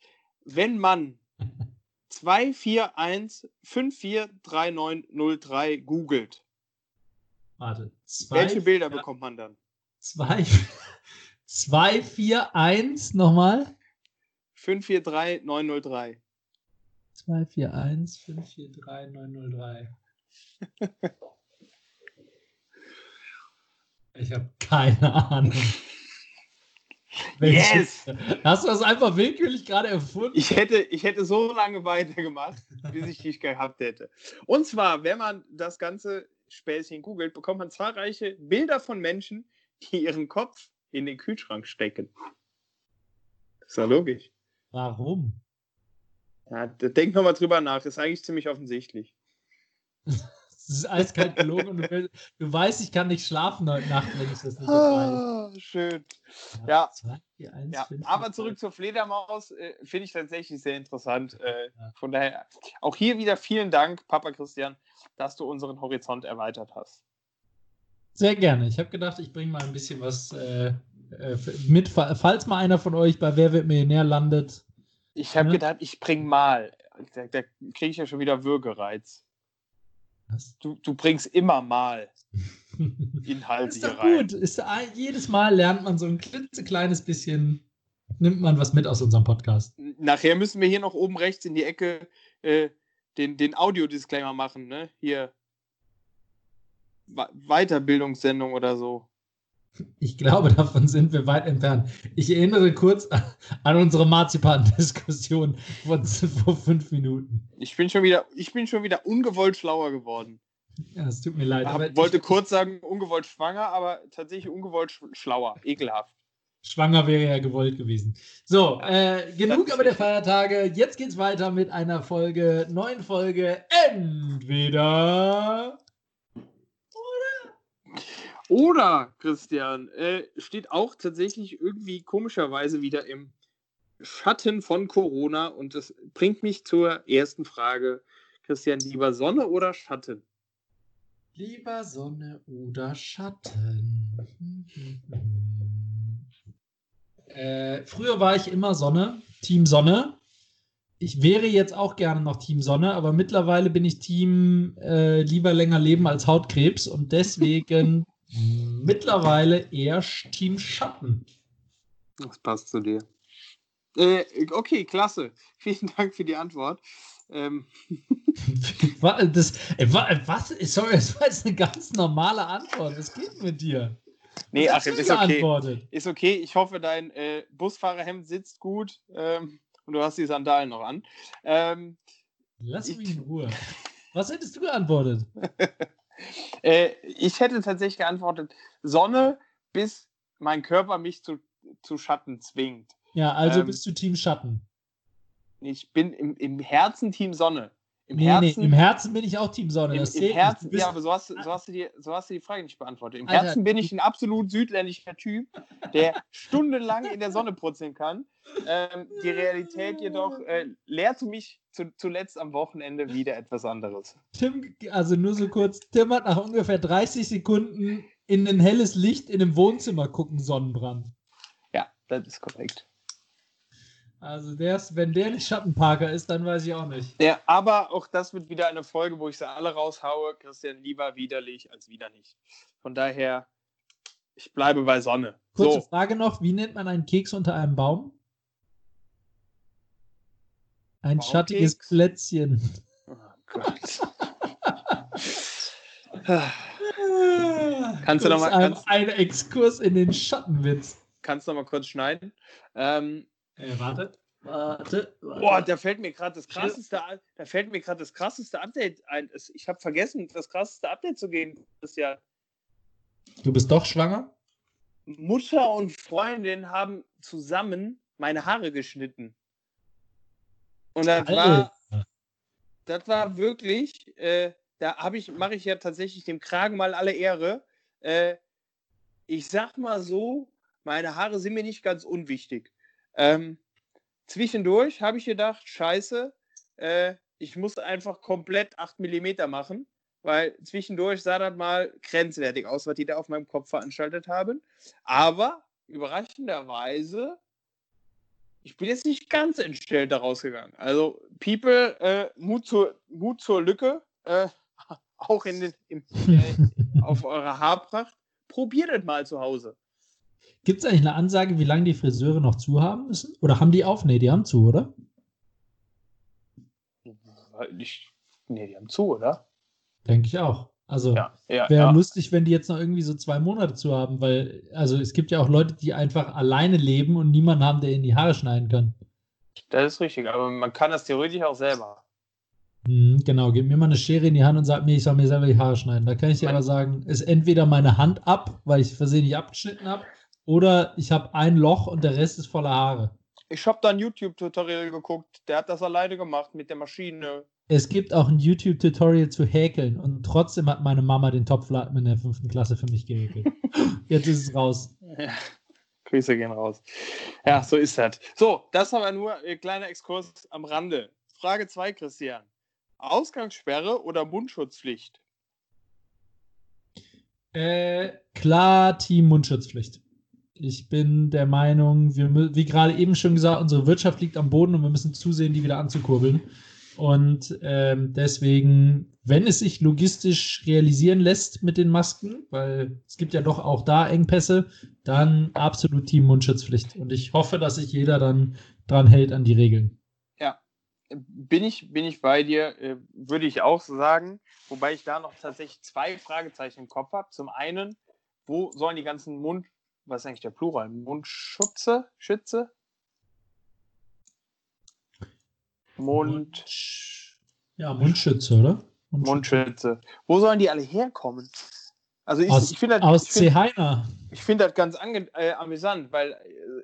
Wenn man <laughs> 241 543903 googelt, Warte, zwei, welche Bilder ja, bekommt man dann? 241 nochmal? 543903. 241 543 903. ich habe keine Ahnung. <laughs> Yes! Hast du das einfach willkürlich gerade erfunden? Ich hätte, ich hätte so lange weitergemacht, bis ich dich gehabt hätte. Und zwar, wenn man das ganze Späßchen googelt, bekommt man zahlreiche Bilder von Menschen, die ihren Kopf in den Kühlschrank stecken. Das ist ja logisch. Warum? Ja, denk nochmal drüber nach, das ist eigentlich ziemlich offensichtlich. <laughs> Das ist eiskalt gelogen und du, du, weißt, ich kann nicht schlafen heute Nacht, wenn ich das nicht ah, weiß. Schön. Ja, zwei, vier, eins, ja. Fünf, aber zurück zur Fledermaus äh, finde ich tatsächlich sehr interessant. Äh. Von daher auch hier wieder vielen Dank, Papa Christian, dass du unseren Horizont erweitert hast. Sehr gerne. Ich habe gedacht, ich bringe mal ein bisschen was äh, äh mit, falls mal einer von euch bei Wer wird Millionär landet ich habe ja. gedacht, ich bring mal. Da, da kriege ich ja schon wieder Würgereiz. Was? Du, du bringst immer mal <laughs> Inhalte ist doch hier rein. Gut. Ist, jedes Mal lernt man so ein klitzekleines bisschen, nimmt man was mit aus unserem Podcast. Nachher müssen wir hier noch oben rechts in die Ecke äh, den, den Audio-Disclaimer machen, ne? Hier. Weiterbildungssendung oder so. Ich glaube, davon sind wir weit entfernt. Ich erinnere kurz an unsere Marzipan-Diskussion vor, vor fünf Minuten. Ich bin, schon wieder, ich bin schon wieder ungewollt schlauer geworden. Ja, es tut mir leid. Ich wollte ich, kurz sagen, ungewollt schwanger, aber tatsächlich ungewollt schlauer. Ekelhaft. Schwanger wäre ja gewollt gewesen. So, äh, genug aber der Feiertage. Jetzt geht's weiter mit einer Folge, neuen Folge. Entweder oder, Christian, äh, steht auch tatsächlich irgendwie komischerweise wieder im Schatten von Corona und das bringt mich zur ersten Frage. Christian, lieber Sonne oder Schatten? Lieber Sonne oder Schatten? <laughs> äh, früher war ich immer Sonne, Team Sonne. Ich wäre jetzt auch gerne noch Team Sonne, aber mittlerweile bin ich Team äh, lieber länger leben als Hautkrebs und <laughs> deswegen Mittlerweile eher Team Schatten. Das passt zu dir. Äh, okay, klasse. <laughs> Vielen Dank für die Antwort. Ähm. <laughs> das, äh, was? Sorry, das war jetzt eine ganz normale Antwort. Was geht mit dir? Nee, ach, ist okay. Ist okay. Ich hoffe, dein äh, Busfahrerhemd sitzt gut ähm, und du hast die Sandalen noch an. Ähm, Lass mich in Ruhe. Was hättest du geantwortet? <laughs> Äh, ich hätte tatsächlich geantwortet, Sonne, bis mein Körper mich zu, zu Schatten zwingt. Ja, also ähm, bist du Team Schatten. Ich bin im, im Herzen Team Sonne. Im, nee, Herzen, nee, Im Herzen bin ich auch Team Sonne. Im, im Herzen, ja, aber so hast, so, hast du die, so hast du die Frage nicht beantwortet. Im Alter, Herzen bin ich ein absolut südländischer Typ, der stundenlang in der Sonne purzeln kann. Ähm, die Realität jedoch äh, lehrte mich zu, zuletzt am Wochenende wieder etwas anderes. Tim, also nur so kurz, Tim hat nach ungefähr 30 Sekunden in ein helles Licht in einem Wohnzimmer gucken Sonnenbrand. Ja, das ist korrekt. Also der ist, wenn der nicht Schattenparker ist, dann weiß ich auch nicht. Ja, aber auch das wird wieder eine Folge, wo ich sie alle raushaue. Christian, lieber widerlich als wieder nicht. Von daher, ich bleibe bei Sonne. Kurze so. Frage noch, wie nennt man einen Keks unter einem Baum? Ein Baumkeks? schattiges Plätzchen. Oh Gott. <laughs> kannst du noch mal, kannst, ein, ein Exkurs in den Schattenwitz. Kannst du noch mal kurz schneiden? Ähm, äh, warte. Warte, warte. Boah, da fällt mir gerade das krasseste, da fällt mir gerade das krasseste Update ein. Ich habe vergessen, das krasseste Update zu geben das Jahr. Du bist doch schwanger? Mutter und Freundin haben zusammen meine Haare geschnitten. Und das Alter. war, das war wirklich, äh, da habe ich, mache ich ja tatsächlich dem Kragen mal alle Ehre. Äh, ich sag mal so, meine Haare sind mir nicht ganz unwichtig. Ähm, zwischendurch habe ich gedacht, scheiße, äh, ich muss einfach komplett 8 mm machen, weil zwischendurch sah das mal grenzwertig aus, was die da auf meinem Kopf veranstaltet haben. Aber überraschenderweise, ich bin jetzt nicht ganz entstellt daraus gegangen. Also, People, äh, Mut, zur, Mut zur Lücke, äh, <laughs> auch in den, im, äh, auf eurer Haarpracht. Probiert es mal zu Hause. Gibt es eigentlich eine Ansage, wie lange die Friseure noch zu haben müssen? Oder haben die auf? Nee, die haben zu, oder? Ich, nee, die haben zu, oder? Denke ich auch. Also ja, ja, wäre ja. lustig, wenn die jetzt noch irgendwie so zwei Monate zu haben, weil, also es gibt ja auch Leute, die einfach alleine leben und niemanden haben, der ihnen die Haare schneiden kann. Das ist richtig, aber man kann das theoretisch auch selber. Mhm, genau, gib mir mal eine Schere in die Hand und sag mir, ich soll mir selber die Haare schneiden. Da kann ich dir aber sagen, ist entweder meine Hand ab, weil ich versehentlich abgeschnitten habe, oder ich habe ein Loch und der Rest ist voller Haare. Ich habe da ein YouTube-Tutorial geguckt. Der hat das alleine gemacht mit der Maschine. Es gibt auch ein YouTube-Tutorial zu häkeln und trotzdem hat meine Mama den Topfladen in der fünften Klasse für mich gehäkelt. <laughs> Jetzt ist es raus. Ja. <laughs> Grüße gehen raus. Ja, so ist das. So, das aber nur ein kleiner Exkurs am Rande. Frage 2, Christian. Ausgangssperre oder Mundschutzpflicht? Äh, klar, Team Mundschutzpflicht. Ich bin der Meinung, wir, wie gerade eben schon gesagt, unsere Wirtschaft liegt am Boden und wir müssen zusehen, die wieder anzukurbeln. Und ähm, deswegen, wenn es sich logistisch realisieren lässt mit den Masken, weil es gibt ja doch auch da Engpässe, dann absolut Team Mundschutzpflicht. Und ich hoffe, dass sich jeder dann dran hält an die Regeln. Ja, bin ich, bin ich bei dir, äh, würde ich auch sagen. Wobei ich da noch tatsächlich zwei Fragezeichen im Kopf habe. Zum einen, wo sollen die ganzen Mund was ist eigentlich der Plural? Mundschutze? Schütze? Mund. Ja, Mundschütze, oder? Mundschütze. Mundschütze. Wo sollen die alle herkommen? Also ich, aus, ich finde aus ich find, Heiner. Ich finde das ganz äh, amüsant, weil äh,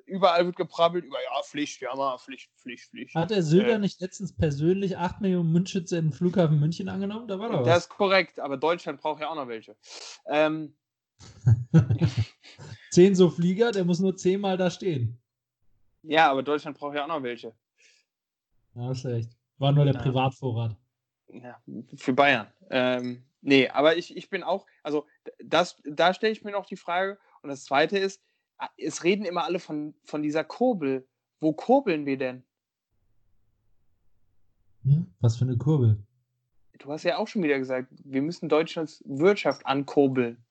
überall wird geprabbelt über ja Pflicht, ja mal Pflicht, Pflicht, Pflicht. Hat der Söder äh, nicht letztens persönlich 8 Millionen Mundschütze im Flughafen München angenommen? Da war doch was. Das ist korrekt, aber Deutschland braucht ja auch noch welche. Ähm, <laughs> Zehn so Flieger, der muss nur zehnmal da stehen. Ja, aber Deutschland braucht ja auch noch welche. Ja, schlecht. War nur der ja. Privatvorrat. Ja, für Bayern. Ähm, nee, aber ich, ich bin auch, also das, da stelle ich mir noch die Frage. Und das zweite ist, es reden immer alle von, von dieser Kurbel. Wo kurbeln wir denn? Hm? Was für eine Kurbel? Du hast ja auch schon wieder gesagt, wir müssen Deutschlands Wirtschaft ankurbeln.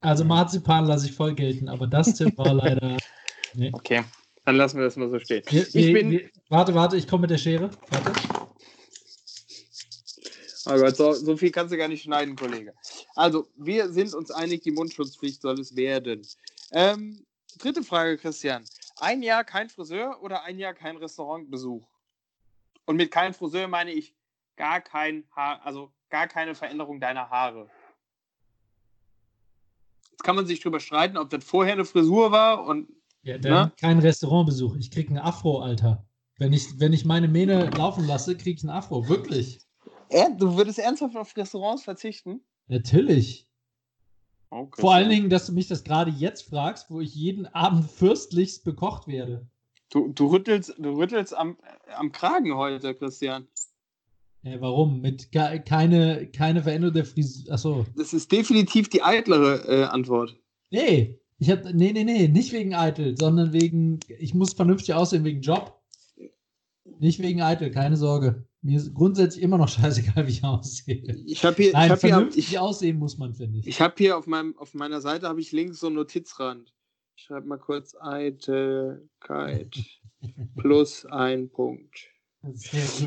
Also Marzipan lasse ich voll gelten, aber das Tipp war <laughs> leider. Nee. Okay, dann lassen wir das mal so stehen. Wir, wir, bin... wir, warte, warte, ich komme mit der Schere. Warte. Oh Gott, so, so, viel kannst du gar nicht schneiden, Kollege. Also, wir sind uns einig, die Mundschutzpflicht soll es werden. Ähm, dritte Frage, Christian. Ein Jahr kein Friseur oder ein Jahr kein Restaurantbesuch? Und mit kein Friseur meine ich gar kein Haar, also gar keine Veränderung deiner Haare. Jetzt kann man sich drüber streiten, ob das vorher eine Frisur war und. Ja, dann ne? kein Restaurantbesuch. Ich krieg ein Afro, Alter. Wenn ich, wenn ich meine Mähne laufen lasse, krieg ich ein Afro. Wirklich. Ja, du würdest ernsthaft auf Restaurants verzichten? Natürlich. Okay. Vor allen Dingen, dass du mich das gerade jetzt fragst, wo ich jeden Abend fürstlichst bekocht werde. Du, du rüttelst, du rüttelst am, am Kragen heute, Christian. Ja, warum? Mit keine, keine Veränderung der Frisur. Achso. Das ist definitiv die eitlere äh, Antwort. Nee, ich hab, nee, nee, nee, nicht wegen eitel, sondern wegen, ich muss vernünftig aussehen wegen Job. Nicht wegen eitel, keine Sorge. Mir ist grundsätzlich immer noch <laughs> scheißegal, wie ich aussehe. Ich habe hier, Nein, ich hab vernünftig hier, aussehen muss man, finde ich. Ich habe hier auf, meinem, auf meiner Seite habe ich links so einen Notizrand. Ich schreibe mal kurz Eitelkeit <laughs> plus ein Punkt.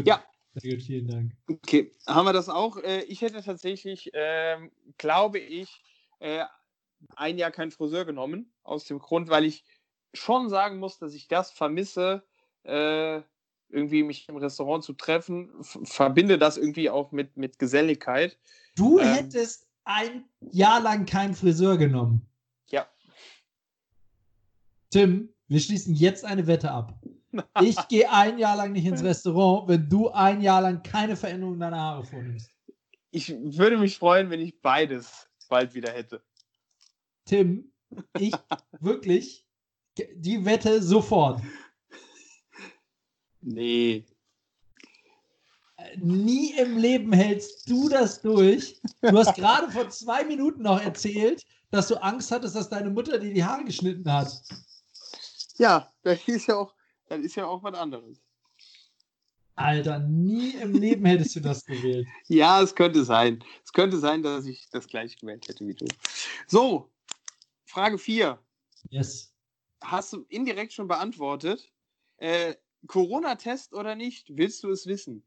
Ja. Sehr gut, vielen Dank. Okay, haben wir das auch? Äh, ich hätte tatsächlich, ähm, glaube ich, äh, ein Jahr kein Friseur genommen. Aus dem Grund, weil ich schon sagen muss, dass ich das vermisse, äh, irgendwie mich im Restaurant zu treffen, verbinde das irgendwie auch mit, mit Geselligkeit. Du ähm, hättest ein Jahr lang keinen Friseur genommen. Ja. Tim, wir schließen jetzt eine Wette ab. Ich gehe ein Jahr lang nicht ins Restaurant, wenn du ein Jahr lang keine Veränderung deiner Haare vornimmst. Ich würde mich freuen, wenn ich beides bald wieder hätte. Tim, ich <laughs> wirklich die Wette sofort. Nee. Nie im Leben hältst du das durch. Du hast gerade vor zwei Minuten noch erzählt, dass du Angst hattest, dass deine Mutter dir die Haare geschnitten hat. Ja, das ist ja auch, das ist ja auch was anderes. Alter, nie im Leben hättest du das gewählt. <laughs> Ja, es könnte sein. Es könnte sein, dass ich das gleich gewählt hätte wie du. So, Frage 4. Yes. Hast du indirekt schon beantwortet. Äh, Corona-Test oder nicht? Willst du es wissen?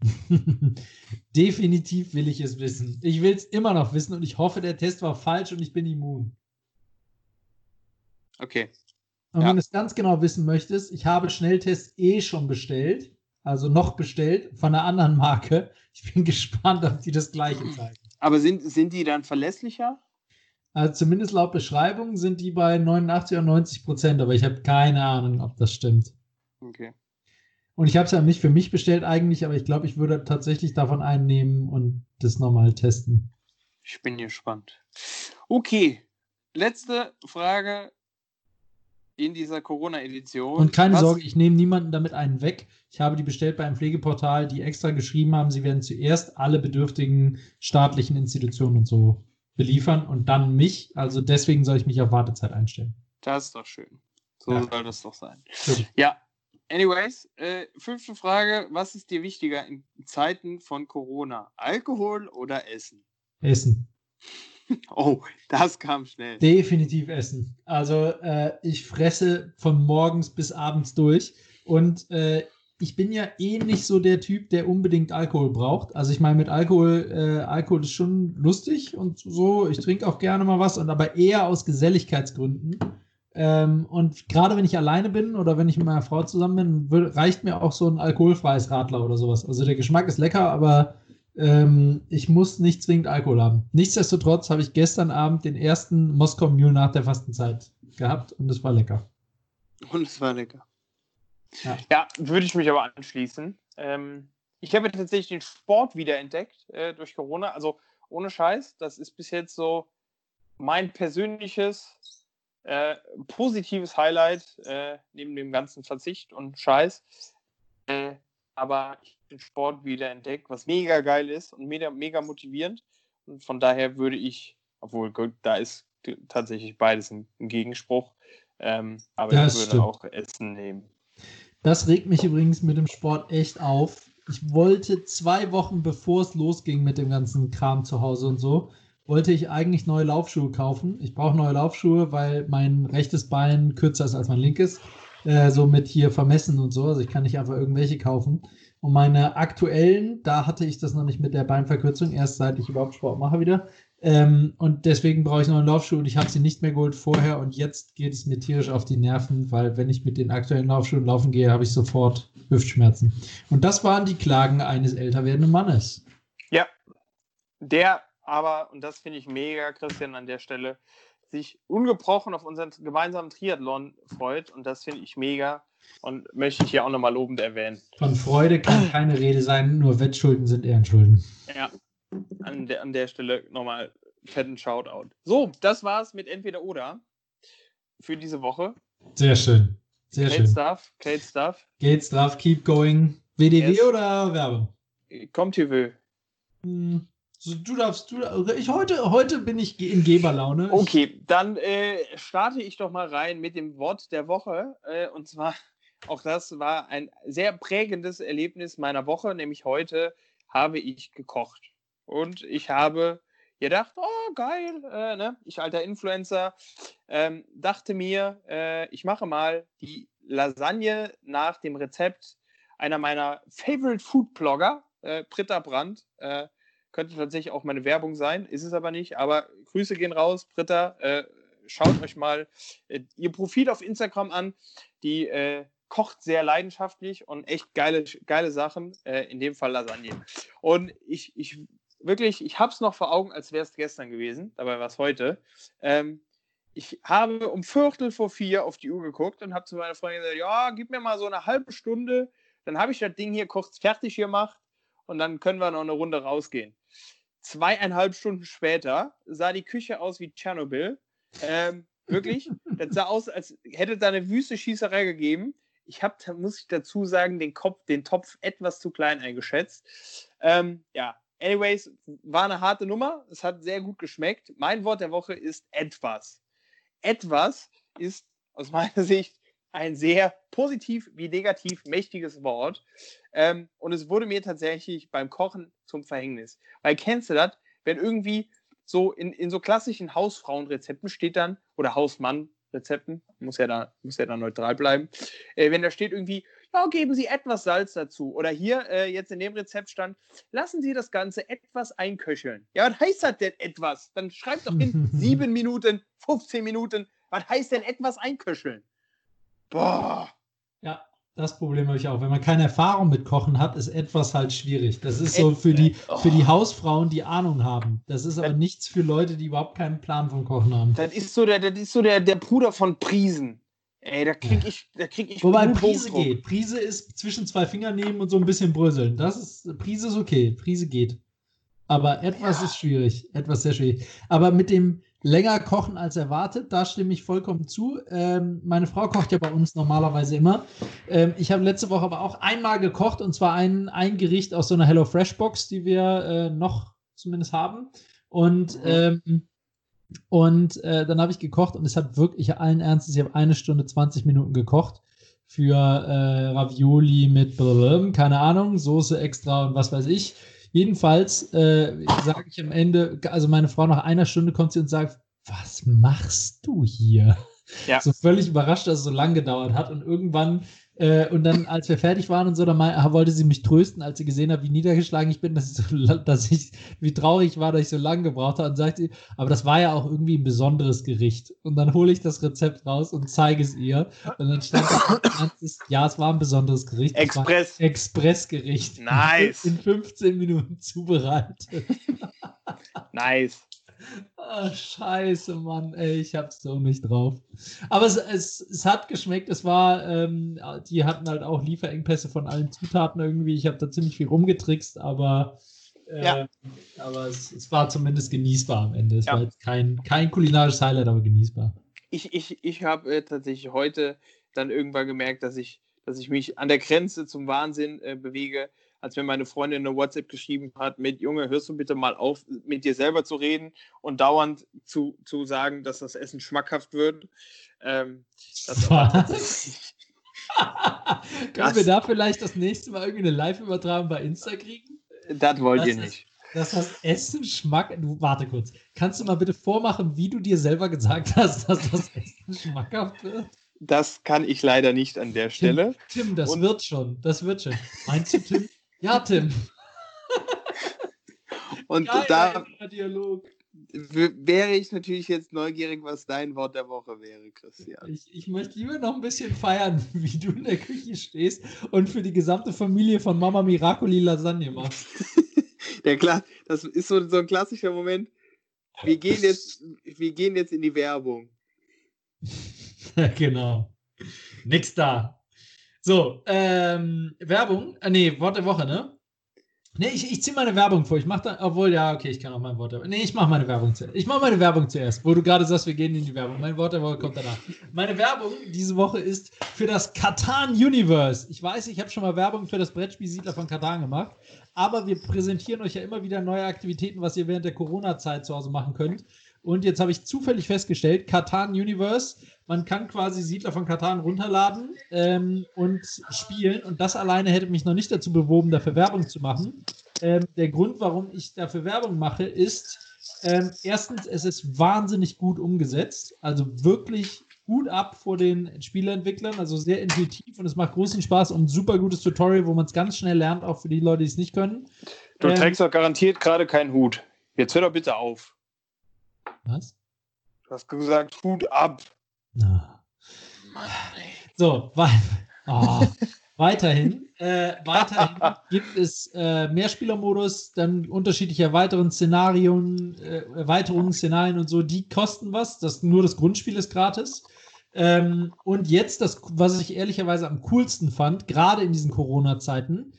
<laughs> Definitiv will ich es wissen. Ich will es immer noch wissen und ich hoffe, der Test war falsch und ich bin immun. Okay. Und ja. wenn du es ganz genau wissen möchtest, ich habe Schnelltests eh schon bestellt, also noch bestellt von einer anderen Marke. Ich bin <laughs> gespannt, ob die das gleiche zeigen. Aber sind, sind die dann verlässlicher? Also zumindest laut Beschreibung sind die bei 89 oder 90 Prozent, aber ich habe keine Ahnung, ob das stimmt. Okay. Und ich habe es ja nicht für mich bestellt eigentlich, aber ich glaube, ich würde tatsächlich davon einnehmen und das nochmal testen. Ich bin gespannt. Okay, letzte Frage in dieser Corona-Edition. Und keine Was? Sorge, ich nehme niemanden damit einen weg. Ich habe die bestellt bei einem Pflegeportal, die extra geschrieben haben, sie werden zuerst alle bedürftigen staatlichen Institutionen und so beliefern und dann mich. Also deswegen soll ich mich auf Wartezeit einstellen. Das ist doch schön. So ja. soll das doch sein. Gut. Ja, Anyways, äh, fünfte Frage. Was ist dir wichtiger in Zeiten von Corona? Alkohol oder Essen? Essen. <laughs> Oh, das kam schnell. Definitiv Essen. Also äh, ich fresse von morgens bis abends durch und äh, ich bin ja eh nicht so der Typ, der unbedingt Alkohol braucht. Also ich meine, mit Alkohol, äh, Alkohol ist schon lustig und so. Ich trinke auch gerne mal was und aber eher aus Geselligkeitsgründen. Ähm, und gerade wenn ich alleine bin oder wenn ich mit meiner Frau zusammen bin, reicht mir auch so ein alkoholfreies Radler oder sowas. Also der Geschmack ist lecker, aber ähm, ich muss nicht zwingend Alkohol haben. Nichtsdestotrotz habe ich gestern Abend den ersten Moskau Mule nach der Fastenzeit gehabt und es war lecker. Und es war lecker. Ja, ja würde ich mich aber anschließen. Ähm, ich habe tatsächlich den Sport wiederentdeckt äh, durch Corona. Also ohne Scheiß, das ist bis jetzt so mein persönliches äh, positives Highlight äh, neben dem ganzen Verzicht und Scheiß. Äh, aber ich den Sport wieder entdeckt, was mega geil ist und mega, mega motivierend. Und von daher würde ich, obwohl gut, da ist tatsächlich beides ein, ein Gegenspruch, ähm, aber das ich würde stimmt. auch Essen nehmen. Das regt mich übrigens mit dem Sport echt auf. Ich wollte zwei Wochen bevor es losging mit dem ganzen Kram zu Hause und so, wollte ich eigentlich neue Laufschuhe kaufen. Ich brauche neue Laufschuhe, weil mein rechtes Bein kürzer ist als mein linkes. Äh, so mit hier vermessen und so. Also ich kann nicht einfach irgendwelche kaufen. Und meine aktuellen, da hatte ich das noch nicht mit der Beinverkürzung, erst seit ich überhaupt Sport mache wieder. Ähm, und deswegen brauche ich neue Laufschuhe und ich habe sie nicht mehr geholt vorher und jetzt geht es mir tierisch auf die Nerven, weil wenn ich mit den aktuellen Laufschuhen laufen gehe, habe ich sofort Hüftschmerzen. Und das waren die Klagen eines älter werdenden Mannes. Ja, der aber, und das finde ich mega, Christian, an der Stelle, sich ungebrochen auf unseren gemeinsamen Triathlon freut. Und das finde ich mega und möchte ich hier auch nochmal lobend erwähnen. Von Freude kann <clears throat> keine Rede sein, nur Wettschulden sind Ehrenschulden. Ja, an der, an der Stelle nochmal fetten Shoutout. So, das war's mit Entweder oder für diese Woche. Sehr schön. Sehr great schön. Stuff, great stuff. Great stuff, keep going. WDW yes. oder Werbung? Kommt will. Hm, du darfst, du, ich, heute, heute bin ich in Geberlaune. Okay, dann äh, starte ich doch mal rein mit dem Wort der Woche. Äh, und zwar, <laughs> auch das war ein sehr prägendes Erlebnis meiner Woche, nämlich heute habe ich gekocht. Und ich habe gedacht, oh geil, äh, ne? ich alter Influencer, ähm, dachte mir, äh, ich mache mal die Lasagne nach dem Rezept einer meiner Favorite Food Blogger, äh, Britta Brandt. Äh, könnte tatsächlich auch meine Werbung sein, ist es aber nicht. Aber Grüße gehen raus, Britta. Äh, schaut euch mal äh, ihr Profil auf Instagram an. Die kocht sehr leidenschaftlich und echt geile, geile Sachen, in dem Fall Lasagne. Und ich, ich wirklich, ich habe es noch vor Augen, als wäre es gestern gewesen, dabei war es heute. Ähm, ich habe um Viertel vor vier auf die Uhr geguckt und habe zu meiner Freundin gesagt, ja, gib mir mal so eine halbe Stunde, dann habe ich das Ding hier kurz fertig gemacht und dann können wir noch eine Runde rausgehen. Zweieinhalb Stunden später sah die Küche aus wie Tschernobyl. Ähm, wirklich, <laughs> das sah aus, als hätte da eine wüste Schießerei gegeben. Ich habe, muss ich dazu sagen, den, Kopf, den Topf etwas zu klein eingeschätzt. Ähm, ja, anyways, war eine harte Nummer. Es hat sehr gut geschmeckt. Mein Wort der Woche ist etwas. Etwas ist aus meiner Sicht ein sehr positiv wie negativ mächtiges Wort. Ähm, und es wurde mir tatsächlich beim Kochen zum Verhängnis. Weil kennst du das, wenn irgendwie so in, in so klassischen Hausfrauenrezepten steht dann, oder Hausmannrezepten, muss ja da, muss ja da neutral bleiben, äh, wenn da steht irgendwie, ja, geben Sie etwas Salz dazu. Oder hier äh, jetzt in dem Rezept stand, lassen Sie das Ganze etwas einköcheln. Ja, was heißt das denn etwas? Dann schreibt doch in <laughs> sieben Minuten, 15 Minuten, was heißt denn etwas einköcheln? Boah. Ja, das Problem habe ich auch. Wenn man keine Erfahrung mit Kochen hat, ist etwas halt schwierig. Das ist so für die, für die Hausfrauen, die Ahnung haben. Das ist aber nichts für Leute, die überhaupt keinen Plan von Kochen haben. Das ist so der, das ist so der, der Bruder von Priesen. Ey, da krieg ich, da krieg ich Wobei Prise geht. Prise ist zwischen zwei Fingern nehmen und so ein bisschen bröseln. Das ist, Prise ist okay. Prise geht. Aber etwas ja. ist schwierig. Etwas sehr schwierig. Aber mit dem, länger kochen als erwartet. Da stimme ich vollkommen zu. Ähm, meine Frau kocht ja bei uns normalerweise immer. Ähm, ich habe letzte Woche aber auch einmal gekocht und zwar ein, ein Gericht aus so einer Hello Fresh Box, die wir äh, noch zumindest haben. Und, mhm. ähm, und äh, dann habe ich gekocht und es hat wirklich allen Ernstes, ich habe eine Stunde 20 Minuten gekocht für äh, Ravioli mit blablabla, keine Ahnung, Soße extra und was weiß ich. Jedenfalls äh, sage ich am Ende, also meine Frau nach einer Stunde kommt sie und sagt, was machst du hier? Ja. So völlig überrascht, dass es so lange gedauert hat. Und irgendwann äh, und dann, als wir fertig waren und so, dann mal, wollte sie mich trösten, als sie gesehen hat, wie niedergeschlagen ich bin, dass ich, so, <laughs> dass ich wie traurig war, dass ich so lange gebraucht habe. Und sagt sie, aber das war ja auch irgendwie ein besonderes Gericht. Und dann hole ich das Rezept raus und zeige es ihr. Und dann stand da, <laughs> ja, es war ein besonderes Gericht. Express. Expressgericht. Nice. In 15 Minuten zubereitet. nice. Oh, scheiße, Mann, ey, ich hab's so nicht drauf. Aber es, es, es hat geschmeckt. Es war, ähm, die hatten halt auch Lieferengpässe von allen Zutaten irgendwie. Ich habe da ziemlich viel rumgetrickst, aber, äh, ja. aber es, es, war zumindest genießbar am Ende. Es ja. war jetzt kein, kein kulinarisches Highlight, aber genießbar. Ich, ich, ich habe äh, tatsächlich heute dann irgendwann gemerkt, dass ich, dass ich mich an der Grenze zum Wahnsinn äh, bewege als wenn meine Freundin eine WhatsApp geschrieben hat mit, Junge, hörst du bitte mal auf, mit dir selber zu reden und dauernd zu, zu sagen, dass das Essen schmackhaft wird. Ähm, das <laughs> Können wir da vielleicht das nächste Mal irgendwie eine Live-Übertragung bei Insta kriegen? Das wollt das ihr nicht. Dass das Essen Schmack. Du, warte kurz. Kannst du mal bitte vormachen, wie du dir selber gesagt hast, dass das Essen schmackhaft wird? Das kann ich leider nicht an der Stelle. Tim, Tim das Und wird schon. Das wird schon. Meinst du, Tim? Ja, Tim. <laughs> Und Geil, da Dialog. wäre ich natürlich jetzt neugierig, was dein Wort der Woche wäre, Christian. Ich, ich möchte lieber noch ein bisschen feiern, <laughs> wie du in der Küche stehst und für die gesamte Familie von Mama Miracoli Lasagne machst. <laughs> ja klar, das ist so, so ein klassischer Moment. wir gehen jetzt, wir gehen jetzt in die Werbung. genau. Nix da. So, ähm, Werbung. Ah, nee, Wort der Woche, ne? Nee, ich, ich ziehe meine Werbung vor. Ich mache da, obwohl, ja, okay, ich kann auch mein Wort der Woche. Nee, ich mache meine Werbung zuerst. Ich mache meine Werbung zuerst, wo du gerade sagst, wir gehen in die Werbung. Mein Wort der Woche kommt danach. Meine Werbung diese Woche ist für das Katan Universe. Ich weiß, ich habe schon mal Werbung für das Brettspiel Siedler von Katan gemacht, aber wir präsentieren euch ja immer wieder neue Aktivitäten, was ihr während der Corona-Zeit zu Hause machen könnt. Und jetzt habe ich zufällig festgestellt, Katan Universe, man kann quasi Siedler von Katan runterladen ähm, und spielen. Und das alleine hätte mich noch nicht dazu bewoben, dafür Werbung zu machen. Ähm, der Grund, warum ich dafür Werbung mache, ist, ähm, erstens, es ist wahnsinnig gut umgesetzt. Also wirklich gut ab vor den Spieleentwicklern, also sehr intuitiv und es macht großen Spaß und ein super gutes Tutorial, wo man es ganz schnell lernt, auch für die Leute, die es nicht können. Du ähm, trägst doch garantiert gerade keinen Hut. Jetzt hör doch bitte auf. Was? Du hast gesagt, Hut ab. Na. So, we oh. <laughs> weiterhin, äh, weiterhin gibt es äh, Mehrspielermodus, dann unterschiedliche erweiterungen Szenarien, äh, Erweiterungen, Szenarien und so, die kosten was. Das, nur das Grundspiel ist gratis. Ähm, und jetzt, das, was ich ehrlicherweise am coolsten fand, gerade in diesen Corona-Zeiten,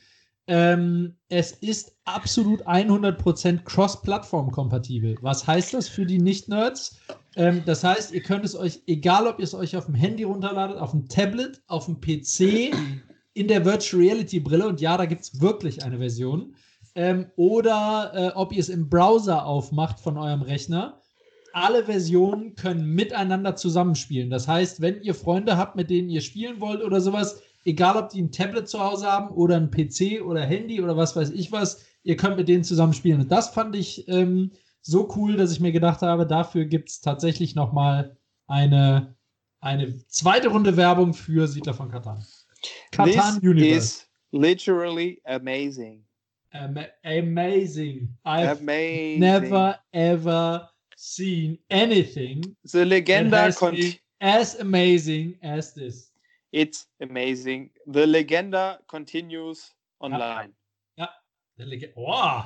ähm, es ist absolut 100% cross-Plattform-kompatibel. Was heißt das für die Nicht-Nerds? Ähm, das heißt, ihr könnt es euch, egal ob ihr es euch auf dem Handy runterladet, auf dem Tablet, auf dem PC, in der Virtual Reality Brille, und ja, da gibt es wirklich eine Version, ähm, oder äh, ob ihr es im Browser aufmacht von eurem Rechner. Alle Versionen können miteinander zusammenspielen. Das heißt, wenn ihr Freunde habt, mit denen ihr spielen wollt oder sowas, egal ob die ein Tablet zu Hause haben oder ein PC oder Handy oder was weiß ich was, ihr könnt mit denen zusammen spielen. Und das fand ich ähm, so cool, dass ich mir gedacht habe, dafür gibt es tatsächlich nochmal eine, eine zweite Runde Werbung für Siedler von Katan. Katan Universe. is literally amazing. Am amazing. I've amazing. never ever seen anything the legenda as amazing as this. It's amazing. The Legenda continues online. Ja, ja. Oh,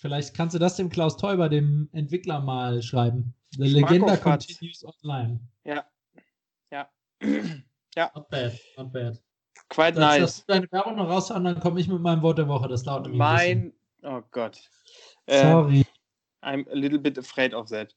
vielleicht kannst du das dem Klaus Teuber, dem Entwickler, mal schreiben. The Legenda continues online. Ja. Ja. <clears throat> ja. Not bad, not bad. Quite das, nice. Lass deine Werbung noch raus und dann komme ich mit meinem Wort der Woche. Das nämlich Mein, oh Gott. Sorry. Uh, I'm a little bit afraid of that.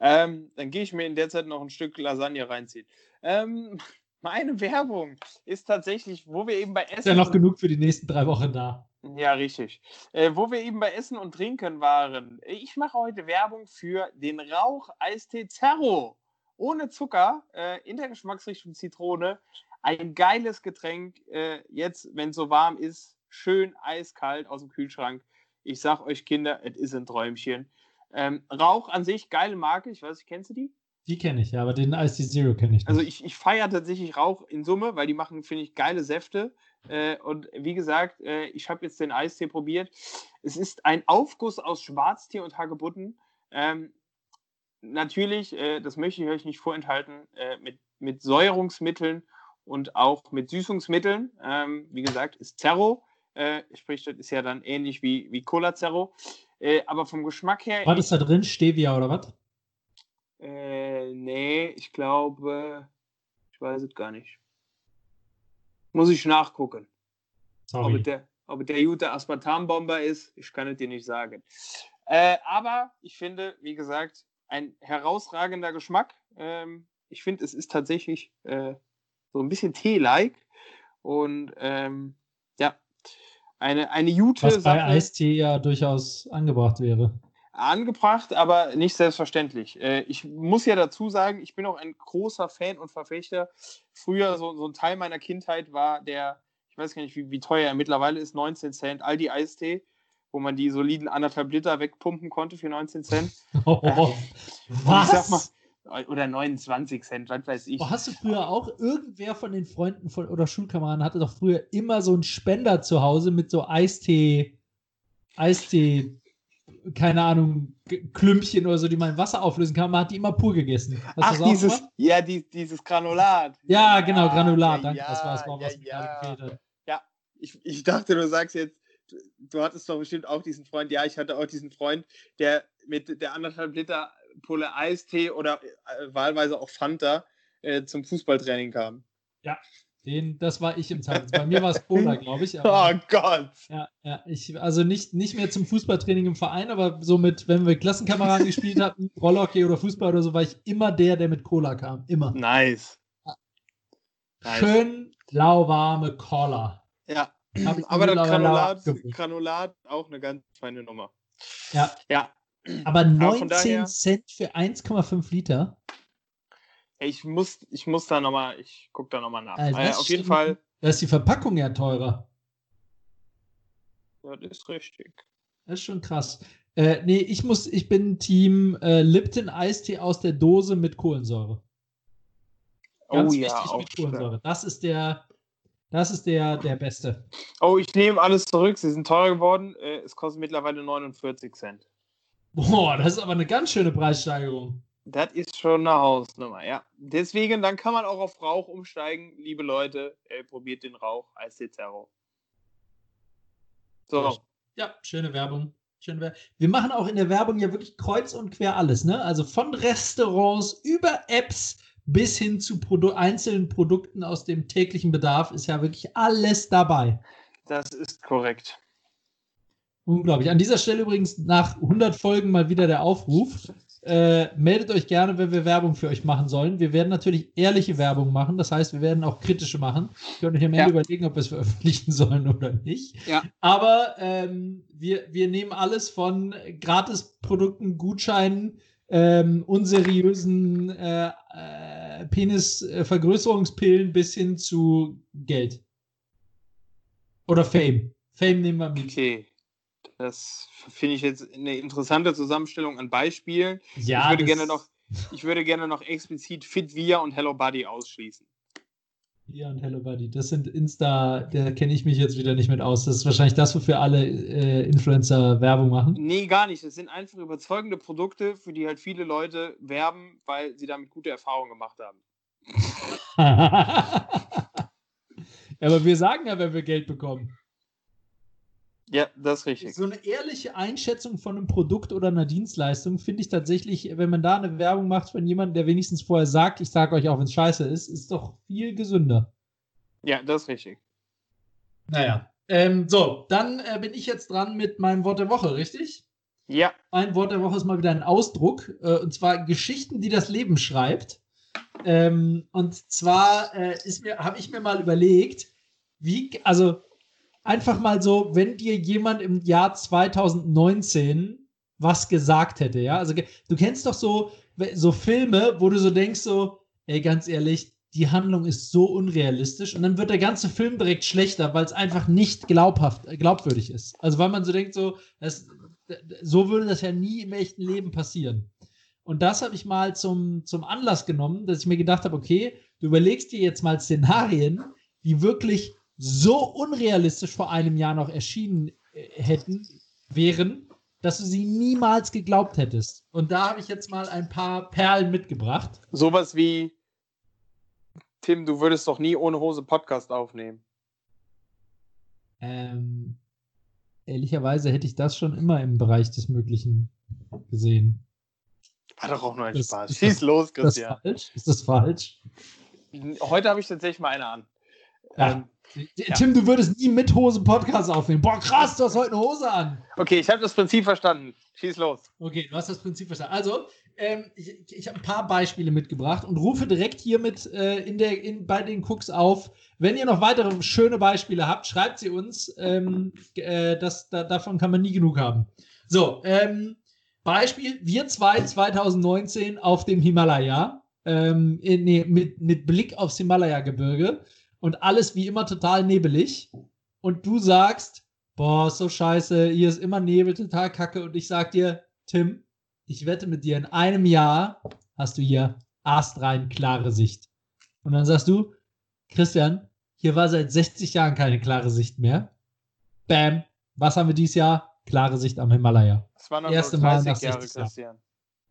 Ähm, dann gehe ich mir in der Zeit noch ein Stück Lasagne reinziehen. Ähm, <laughs> meine Werbung ist tatsächlich, wo wir eben bei Essen. Ist ja noch genug für die nächsten drei Wochen da. Ja, richtig. Äh, wo wir eben bei Essen und Trinken waren. Ich mache heute Werbung für den Rauch-Eistee Zerro. Ohne Zucker, äh, in der Geschmacksrichtung Zitrone. Ein geiles Getränk. Äh, jetzt, wenn es so warm ist, schön eiskalt aus dem Kühlschrank. Ich sag euch, Kinder, es ist ein Träumchen. Ähm, Rauch an sich, geile Marke. Ich weiß nicht, kennst du die? Die kenne ich, ja, aber den Ice Zero kenne ich nicht. Also ich, ich feiere tatsächlich Rauch in Summe, weil die machen, finde ich, geile Säfte. Äh, und wie gesagt, äh, ich habe jetzt den Eistee probiert. Es ist ein Aufguss aus Schwarztee und Hagebutten. Ähm, natürlich, äh, das möchte ich euch nicht vorenthalten, äh, mit, mit Säurungsmitteln und auch mit Süßungsmitteln. Ähm, wie gesagt, ist Zerro. Äh, sprich, das ist ja dann ähnlich wie, wie Cola Zerro. Äh, aber vom Geschmack her. Was ist da drin? Stevia oder was? Äh, nee, ich glaube, ich weiß es gar nicht. Muss ich nachgucken. Sorry. Ob der, ob der gute Aspartambomber ist, ich kann es dir nicht sagen. Äh, aber ich finde, wie gesagt, ein herausragender Geschmack. Ähm, ich finde, es ist tatsächlich äh, so ein bisschen Tee-like. Und ähm, ja, eine, eine gute Was bei Eistee ja durchaus angebracht wäre angebracht, aber nicht selbstverständlich. Äh, ich muss ja dazu sagen, ich bin auch ein großer Fan und Verfechter. Früher, so, so ein Teil meiner Kindheit war der, ich weiß gar nicht, wie, wie teuer er mittlerweile ist, 19 Cent, Aldi Eistee, wo man die soliden anderthalb Liter wegpumpen konnte für 19 Cent. <laughs> Oh, was? Mal, oder 29 Cent, was weiß ich. Oh, hast du früher auch, irgendwer von den Freunden von, oder Schulkameraden hatte doch früher immer so einen Spender zu Hause mit so Eistee, Eistee keine Ahnung, Klümpchen oder so, die man in Wasser auflösen kann. Man hat die immer pur gegessen. Hast Ach, dieses, ja, die, dieses Granulat. Ja, genau, Granulat. Ja, danke, ja, das war es, was ja, mir gerade gefehlt hat. Ja, ich, ich dachte, du sagst jetzt du hattest doch bestimmt auch diesen Freund. Ja, ich hatte auch diesen Freund, der mit der anderthalb Liter Pulle Eistee oder äh, wahlweise auch Fanta äh, zum Fußballtraining kam. Ja, den, das war ich im Zeitpunkt. Bei mir war es Cola, glaube ich. <laughs> Aber, oh Gott. Ja, ja, ich, also nicht, nicht mehr zum Fußballtraining im Verein, aber so mit, wenn wir Klassenkameraden gespielt <laughs> hatten, Rollhockey oder Fußball oder so, war ich immer der, der mit Cola kam. Immer. Nice. Ja. nice. Schön lauwarme Cola. Ja. Aber das Granulat, Granulat auch eine ganz feine Nummer. Ja. Ja. Aber 19 daher, Cent für 1,5 Liter? Ich muss, ich muss da nochmal, ich gucke da nochmal nach. Also äh, auf jeden Fall. Da ist die Verpackung ja teurer. Das ist richtig. Das ist schon krass. Äh, nee, ich muss, ich bin Team äh, Lipton Eistee aus der Dose mit Kohlensäure. Oh Ganz oh ja, auch mit Kohlensäure. Das ist der, das ist der, der beste. Oh, ich nehme alles zurück. Sie sind teurer geworden. Äh, es kostet mittlerweile 49 Cent. Boah, das ist aber eine ganz schöne Preissteigerung. Das ist schon eine Hausnummer, ja. Deswegen, dann kann man auch auf Rauch umsteigen. Liebe Leute, äh, probiert den Rauch als Cicero. So. Ja, schöne Werbung. Schöne Werbung. Wir machen auch in der Werbung ja wirklich kreuz und quer alles, ne? Also von Restaurants über Apps bis hin zu Produ einzelnen Produkten aus dem täglichen Bedarf ist ja wirklich alles dabei. Das ist korrekt. Unglaublich. An dieser Stelle übrigens nach 100 Folgen mal wieder der Aufruf. Äh, meldet euch gerne, wenn wir Werbung für euch machen sollen. Wir werden natürlich ehrliche Werbung machen. Das heißt, wir werden auch kritische machen. Ich könnte euch am Ende ja. überlegen, ob wir es veröffentlichen <laughs> sollen oder nicht. Ja. Aber ähm, wir, wir nehmen alles von Gratisprodukten, Gutscheinen, ähm, unseriösen äh, äh, Penisvergrößerungspillen bis hin zu Geld. Oder Fame. Fame nehmen wir mit. Okay. Das finde ich jetzt eine interessante Zusammenstellung an Beispielen. Ja, ich würde gerne noch, ich würde gerne noch explizit Fitvia und Hello Buddy ausschließen. Ja, und Hello Buddy, das sind Insta, da kenne ich mich jetzt wieder nicht mit aus. Das ist wahrscheinlich das, wofür alle äh, Influencer Werbung machen. Nee, gar nicht. Das sind einfach überzeugende Produkte, für die halt viele Leute werben, weil sie damit gute Erfahrungen gemacht haben. <laughs> ja, aber wir sagen ja, wenn wir Geld bekommen. Ja, das ist richtig. So eine ehrliche Einschätzung von einem Produkt oder einer Dienstleistung finde ich tatsächlich, wenn man da eine Werbung macht von jemandem, der wenigstens vorher sagt, ich sage euch auch, wenn es scheiße ist, ist doch viel gesünder. Ja, das ist richtig. Naja. Ähm, so, dann äh, bin ich jetzt dran mit meinem Wort der Woche, richtig? Ja. Mein Wort der Woche ist mal wieder ein Ausdruck, äh, und zwar Geschichten, die das Leben schreibt. Ähm, und zwar äh, habe ich mir mal überlegt, wie, also einfach mal so, wenn dir jemand im Jahr 2019 was gesagt hätte, ja? Also du kennst doch so, so Filme, wo du so denkst, so, ey, ganz ehrlich, die Handlung ist so unrealistisch und dann wird der ganze Film direkt schlechter, weil es einfach nicht glaubhaft, glaubwürdig ist. Also weil man so denkt, so, das, so würde das ja nie im echten Leben passieren. Und das habe ich mal zum, zum Anlass genommen, dass ich mir gedacht habe, okay, du überlegst dir jetzt mal Szenarien, die wirklich so unrealistisch vor einem Jahr noch erschienen äh, hätten, wären, dass du sie niemals geglaubt hättest. Und da habe ich jetzt mal ein paar Perlen mitgebracht. Sowas wie, Tim, du würdest doch nie ohne Hose Podcast aufnehmen. Ähm, ehrlicherweise hätte ich das schon immer im Bereich des Möglichen gesehen. War doch auch nur ein das, Spaß. Schieß das, los, Christian. Ist das falsch? Ist das falsch? Heute habe ich tatsächlich mal eine an. Ja. Ähm, ja. Tim, du würdest nie mit Hose Podcast aufnehmen. Boah, krass, du hast heute eine Hose an. Okay, ich habe das Prinzip verstanden. Schieß los. Okay, du hast das Prinzip verstanden. Also, ähm, ich, ich habe ein paar Beispiele mitgebracht und rufe direkt hiermit äh, in der, in, bei den Cooks auf. Wenn ihr noch weitere schöne Beispiele habt, schreibt sie uns. Ähm, äh, das, da, davon kann man nie genug haben. So, ähm, Beispiel: Wir zwei 2019 auf dem Himalaya. Ähm, nee, mit, mit Blick aufs Himalaya-Gebirge und alles wie immer total nebelig und du sagst, boah, so scheiße, hier ist immer Nebel, total kacke und ich sag dir, Tim, ich wette mit dir, in einem Jahr hast du hier astrein klare Sicht. Und dann sagst du, Christian, hier war seit 60 Jahren keine klare Sicht mehr. Bam, was haben wir dieses Jahr? Klare Sicht am Himalaya. Das waren noch Erste 30 Mal nach Jahre, Christian.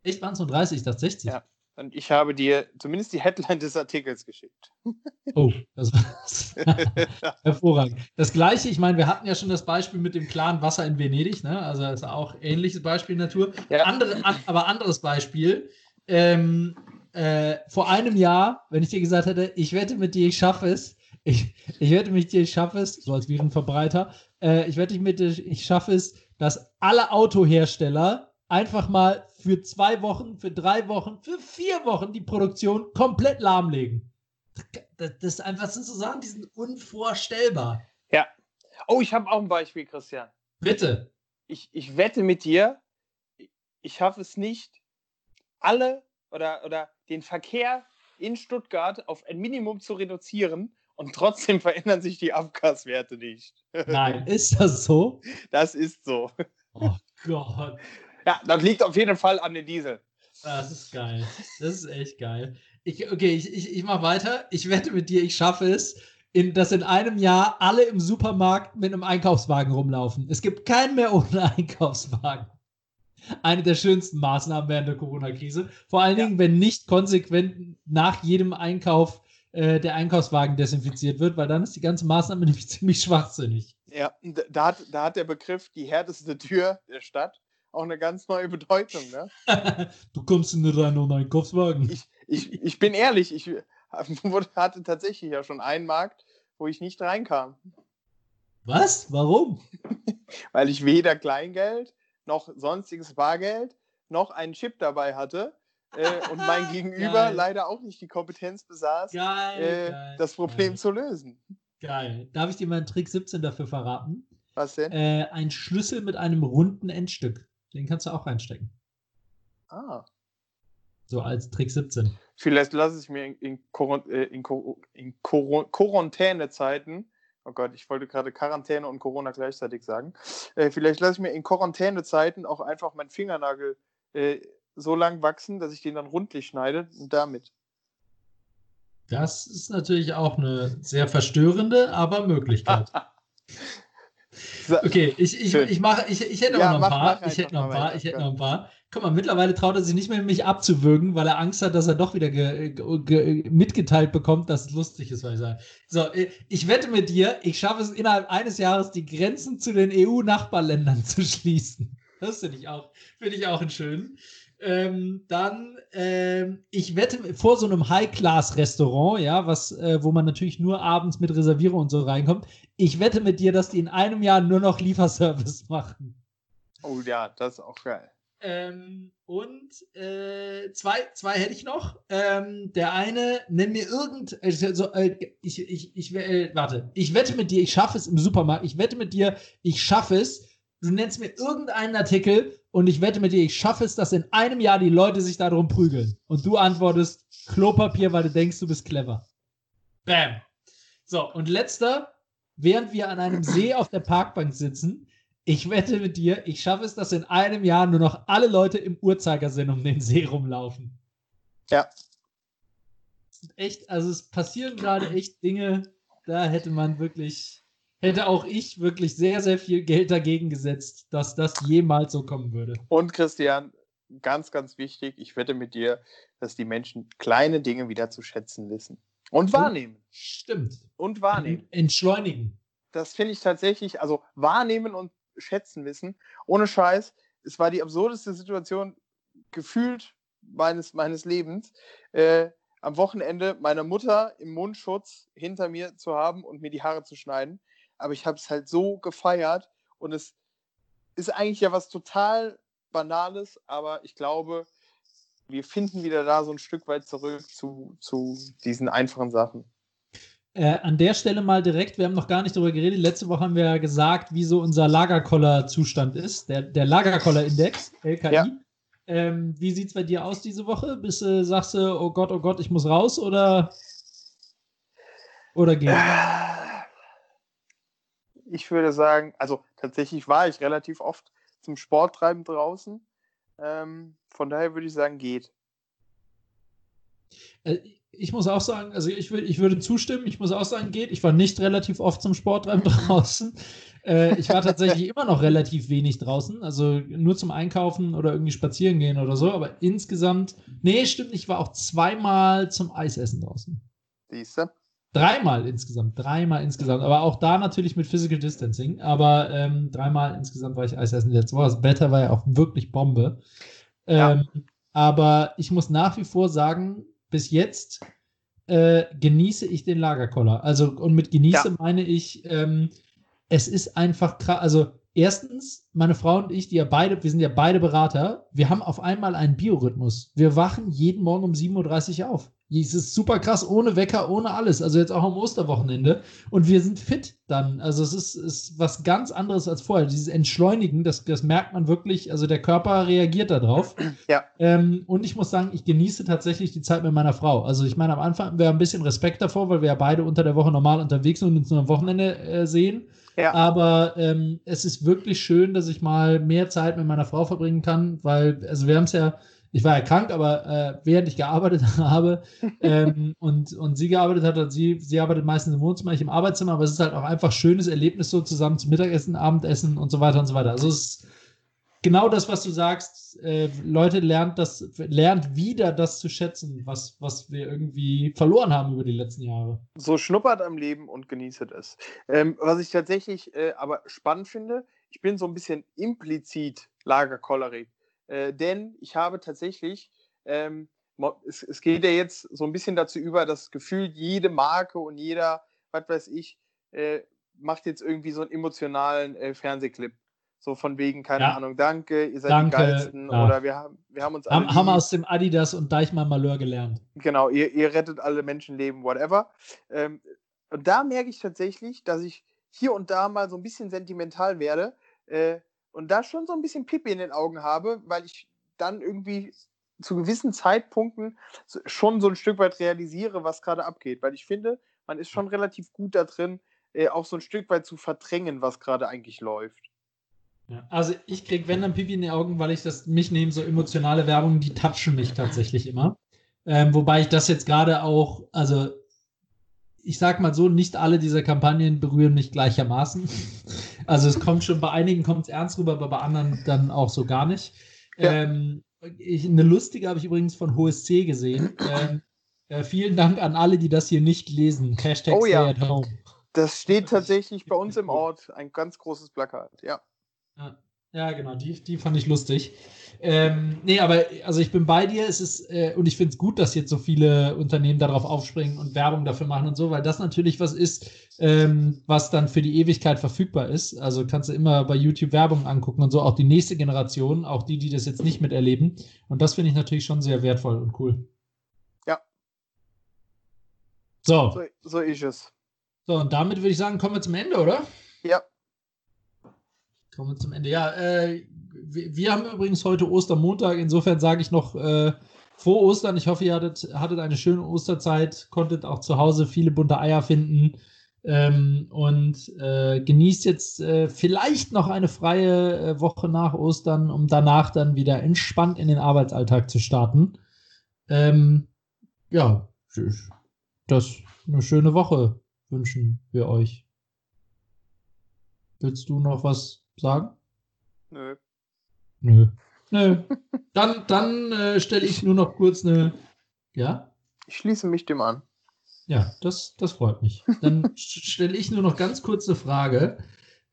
Echt, waren es nur 30, ich dachte 60. Ja, Und ich habe dir zumindest die Headline <laughs> des Artikels geschickt. Oh, das war <laughs> hervorragend. Das gleiche, ich meine, wir hatten ja schon das Beispiel mit dem klaren Wasser in Venedig, ne? Also das ist auch ähnliches Beispiel Natur. Ja. Andere, an, aber anderes Beispiel. Ähm, äh, vor einem Jahr, wenn ich dir gesagt hätte, ich wette mit dir, ich schaffe es, ich, ich wette mit dir, ich schaffe es, so als Virenverbreiter, äh, ich wette mit dir, ich schaffe es, dass alle Autohersteller einfach mal für zwei Wochen, für drei Wochen, für vier Wochen die Produktion komplett lahmlegen. Das, das ist einfach so sagen, die sind unvorstellbar. Ja. Oh, ich habe auch ein Beispiel, Christian. Bitte. Ich, ich wette mit dir, ich schaffe es nicht, alle oder, oder den Verkehr in Stuttgart auf ein Minimum zu reduzieren und trotzdem verändern sich die Abgaswerte nicht. Nein, ist das so? Das ist so. Oh Gott. Ja, das liegt auf jeden Fall an den Diesel. Das ist geil. Das ist echt geil. Ich, okay, ich, ich, ich mache weiter. Ich wette mit dir, ich schaffe es, in, dass in einem Jahr alle im Supermarkt mit einem Einkaufswagen rumlaufen. Es gibt keinen mehr ohne <laughs> Einkaufswagen. Eine der schönsten Maßnahmen während der Corona-Krise. Vor allen ja. Dingen, wenn nicht konsequent nach jedem Einkauf äh, der Einkaufswagen desinfiziert wird, weil dann ist die ganze Maßnahme <laughs> nämlich ziemlich schwachsinnig. Ja, da hat, da hat der Begriff die härteste Tür der Stadt auch eine ganz neue Bedeutung. Ne? <laughs> du kommst in rein ohne Einkaufswagen. Ich, ich, ich bin ehrlich, ich <laughs> hatte tatsächlich ja schon einen Markt, wo ich nicht reinkam. Was? Warum? <laughs> Weil ich weder Kleingeld noch sonstiges Bargeld noch einen Chip dabei hatte. Äh, und mein Gegenüber geil. leider auch nicht die Kompetenz besaß, geil, äh, geil, das Problem zu lösen. Geil. Darf ich dir mal einen Trick 17 dafür verraten? Was denn? Äh, ein Schlüssel mit einem runden Endstück. Den kannst du auch reinstecken. Ah. So als Trick 17. Vielleicht lasse ich mir in, in, äh, in, in Quarantänezeiten, oh Gott, ich wollte gerade Quarantäne und Corona gleichzeitig sagen, äh, vielleicht lasse ich mir in Quarantänezeiten auch einfach meinen Fingernagel äh, so lang wachsen, dass ich den dann rundlich schneide und damit. Das ist natürlich auch eine sehr verstörende, aber Möglichkeit. <laughs> Okay, ich, ich, ich, mache, ich, ich hätte ja, noch ein paar. Ich hätte noch ein paar. Ich hätte noch ein paar. Guck mal, mittlerweile traut er sich nicht mehr, mich abzuwürgen, weil er Angst hat, dass er doch wieder ge, ge, mitgeteilt bekommt, dass es lustig ist, was ich sage. So, ich wette mit dir, ich schaffe es innerhalb eines Jahres, die Grenzen zu den EU-Nachbarländern <laughs> zu schließen. Das finde ich auch, finde ich auch einen schönen. Ähm, dann, ähm, ich wette, vor so einem High-Class-Restaurant, ja, was, äh, wo man natürlich nur abends mit Reservierung und so reinkommt, ich wette mit dir, dass die in einem Jahr nur noch Lieferservice machen. Oh ja, das ist auch geil. Ähm, und äh, zwei, zwei hätte ich noch. Ähm, der eine, nenn mir irgend, also, äh, ich, ich, ich, äh, warte, ich wette mit dir, ich schaffe es im Supermarkt. Ich wette mit dir, ich schaffe es. Du nennst mir irgendeinen Artikel, und ich wette mit dir, ich schaffe es, dass in einem Jahr die Leute sich darum prügeln. Und du antwortest Klopapier, weil du denkst, du bist clever. Bam. So, und letzter, während wir an einem See auf der Parkbank sitzen, ich wette mit dir, ich schaffe es, dass in einem Jahr nur noch alle Leute im Uhrzeigersinn um den See rumlaufen. Ja. Echt, also es passieren gerade echt Dinge, da hätte man wirklich hätte auch ich wirklich sehr, sehr viel Geld dagegen gesetzt, dass das jemals so kommen würde. Und Christian, ganz, ganz wichtig, ich wette mit dir, dass die Menschen kleine Dinge wieder zu schätzen wissen. Und wahrnehmen. Stimmt. Und wahrnehmen. Entschleunigen. Das finde ich tatsächlich, also wahrnehmen und schätzen wissen. Ohne Scheiß, es war die absurdeste Situation gefühlt meines, meines Lebens. Äh, am Wochenende meine Mutter im Mundschutz hinter mir zu haben und mir die Haare zu schneiden aber ich habe es halt so gefeiert und es ist eigentlich ja was total Banales, aber ich glaube, wir finden wieder da so ein Stück weit zurück zu, zu diesen einfachen Sachen. Äh, an der Stelle mal direkt, wir haben noch gar nicht darüber geredet. Letzte Woche haben wir ja gesagt, wie so unser Lagerkoller-Zustand ist, der, der Lagerkoller-Index, LKI. Ja. Ähm, wie sieht es bei dir aus diese Woche? Bist du, sagst du, oh Gott, oh Gott, ich muss raus oder, oder geht? Äh, <sighs> ich würde sagen, also tatsächlich war ich relativ oft zum Sporttreiben draußen. Ähm, von daher würde ich sagen, geht. Äh, ich muss auch sagen, also ich, ich würde zustimmen, ich muss auch sagen, geht. Ich war nicht relativ oft zum Sporttreiben <laughs> draußen. Äh, ich war tatsächlich <laughs> immer noch relativ wenig draußen, also nur zum Einkaufen oder irgendwie spazieren gehen oder so, aber insgesamt, nee, stimmt ich war auch zweimal zum Eisessen draußen. Siehste? Dreimal insgesamt, dreimal insgesamt, aber auch da natürlich mit Physical Distancing, aber ähm, dreimal insgesamt war ich Eisessen letzte Woche. Das Wetter war ja auch wirklich Bombe. Ähm, ja. Aber ich muss nach wie vor sagen, bis jetzt äh, genieße ich den Lagerkoller. Also, und mit genieße ja. meine ich, ähm, es ist einfach krass. Also, erstens, meine Frau und ich, die ja beide, wir sind ja beide Berater, wir haben auf einmal einen Biorhythmus. Wir wachen jeden Morgen um 7.30 Uhr auf. Es ist super krass, ohne Wecker, ohne alles. Also jetzt auch am Osterwochenende. Und wir sind fit dann. Also es ist, ist was ganz anderes als vorher. Dieses Entschleunigen, das, das merkt man wirklich. Also der Körper reagiert darauf. Ja. Ähm, und ich muss sagen, ich genieße tatsächlich die Zeit mit meiner Frau. Also ich meine, am Anfang haben wir ein bisschen Respekt davor, weil wir ja beide unter der Woche normal unterwegs sind und uns nur am Wochenende äh, sehen. Ja. Aber ähm, es ist wirklich schön, dass ich mal mehr Zeit mit meiner Frau verbringen kann, weil, also wir haben es ja ich war ja krank, aber äh, während ich gearbeitet <laughs> habe ähm, <laughs> und, und sie gearbeitet hat, hat sie, sie arbeitet meistens im Wohnzimmer, ich im Arbeitszimmer, aber es ist halt auch einfach ein schönes Erlebnis so zusammen zum Mittagessen, Abendessen und so weiter und so weiter. Also es ist genau das, was du sagst. Äh, Leute lernt das, lernt wieder das zu schätzen, was, was wir irgendwie verloren haben über die letzten Jahre. So schnuppert am Leben und genießt es. Ähm, was ich tatsächlich äh, aber spannend finde, ich bin so ein bisschen implizit Lagerkolerik. Äh, denn ich habe tatsächlich, ähm, es, es, geht ja jetzt so ein bisschen dazu über, das Gefühl, jede Marke und jeder, was weiß ich, äh, macht jetzt irgendwie so einen emotionalen äh, Fernsehclip. So von wegen, keine ja. Ahnung, danke, ihr seid danke, die Geilsten. Ja. Oder wir haben, wir haben uns alle. Haben, haben aus dem Adidas und Deichmann Malheur gelernt. Genau, ihr, ihr rettet alle Menschenleben, whatever. Ähm, und da merke ich tatsächlich, dass ich hier und da mal so ein bisschen sentimental werde, äh, und da schon so ein bisschen Pipi in den Augen habe, weil ich dann irgendwie zu gewissen Zeitpunkten schon so ein Stück weit realisiere, was gerade abgeht. Weil ich finde, man ist schon relativ gut da drin, äh, auch so ein Stück weit zu verdrängen, was gerade eigentlich läuft. Ja, also ich kriege, wenn dann Pipi in die Augen, weil ich das mich nehme, so emotionale Werbung, die touchen mich tatsächlich immer. Ähm, wobei ich das jetzt gerade auch, also ich sag mal so, nicht alle dieser Kampagnen berühren mich gleichermaßen. Also es kommt schon, bei einigen kommt es ernst rüber, aber bei anderen dann auch so gar nicht. Ja. Ähm, ich, eine lustige habe ich übrigens von HSC gesehen. Ähm, äh, vielen Dank an alle, die das hier nicht lesen. Hashtag oh, ja. at home. Das steht tatsächlich bei uns im <laughs> Ort, ein ganz großes Plakat, ja. ja. Ja, genau, die, die fand ich lustig. Ähm, nee, aber also ich bin bei dir. Es ist, äh, und ich finde es gut, dass jetzt so viele Unternehmen darauf aufspringen und Werbung dafür machen und so, weil das natürlich was ist, ähm, was dann für die Ewigkeit verfügbar ist. Also kannst du immer bei YouTube Werbung angucken und so, auch die nächste Generation, auch die, die das jetzt nicht miterleben. Und das finde ich natürlich schon sehr wertvoll und cool. Ja. So. So, so ist es. So, und damit würde ich sagen, kommen wir zum Ende, oder? Ja. Kommen wir zum Ende. Ja, äh, wir, wir, haben übrigens heute Ostermontag. Insofern sage ich noch äh, vor Ostern. Ich hoffe, ihr hattet, hattet eine schöne Osterzeit, konntet auch zu Hause viele bunte Eier finden. Ähm, und äh, genießt jetzt äh, vielleicht noch eine freie äh, Woche nach Ostern, um danach dann wieder entspannt in den Arbeitsalltag zu starten. Ähm, ja, das eine schöne Woche wünschen wir euch. Willst du noch was sagen? Nö. Nö. Nö. Dann, dann äh, stelle ich nur noch kurz eine. Ja? Ich schließe mich dem an. Ja, das, das freut mich. Dann <laughs> stelle ich nur noch ganz kurz eine Frage.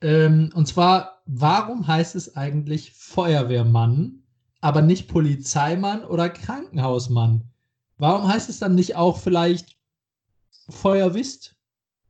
Ähm, und zwar, warum heißt es eigentlich Feuerwehrmann, aber nicht Polizeimann oder Krankenhausmann? Warum heißt es dann nicht auch vielleicht Feuerwist?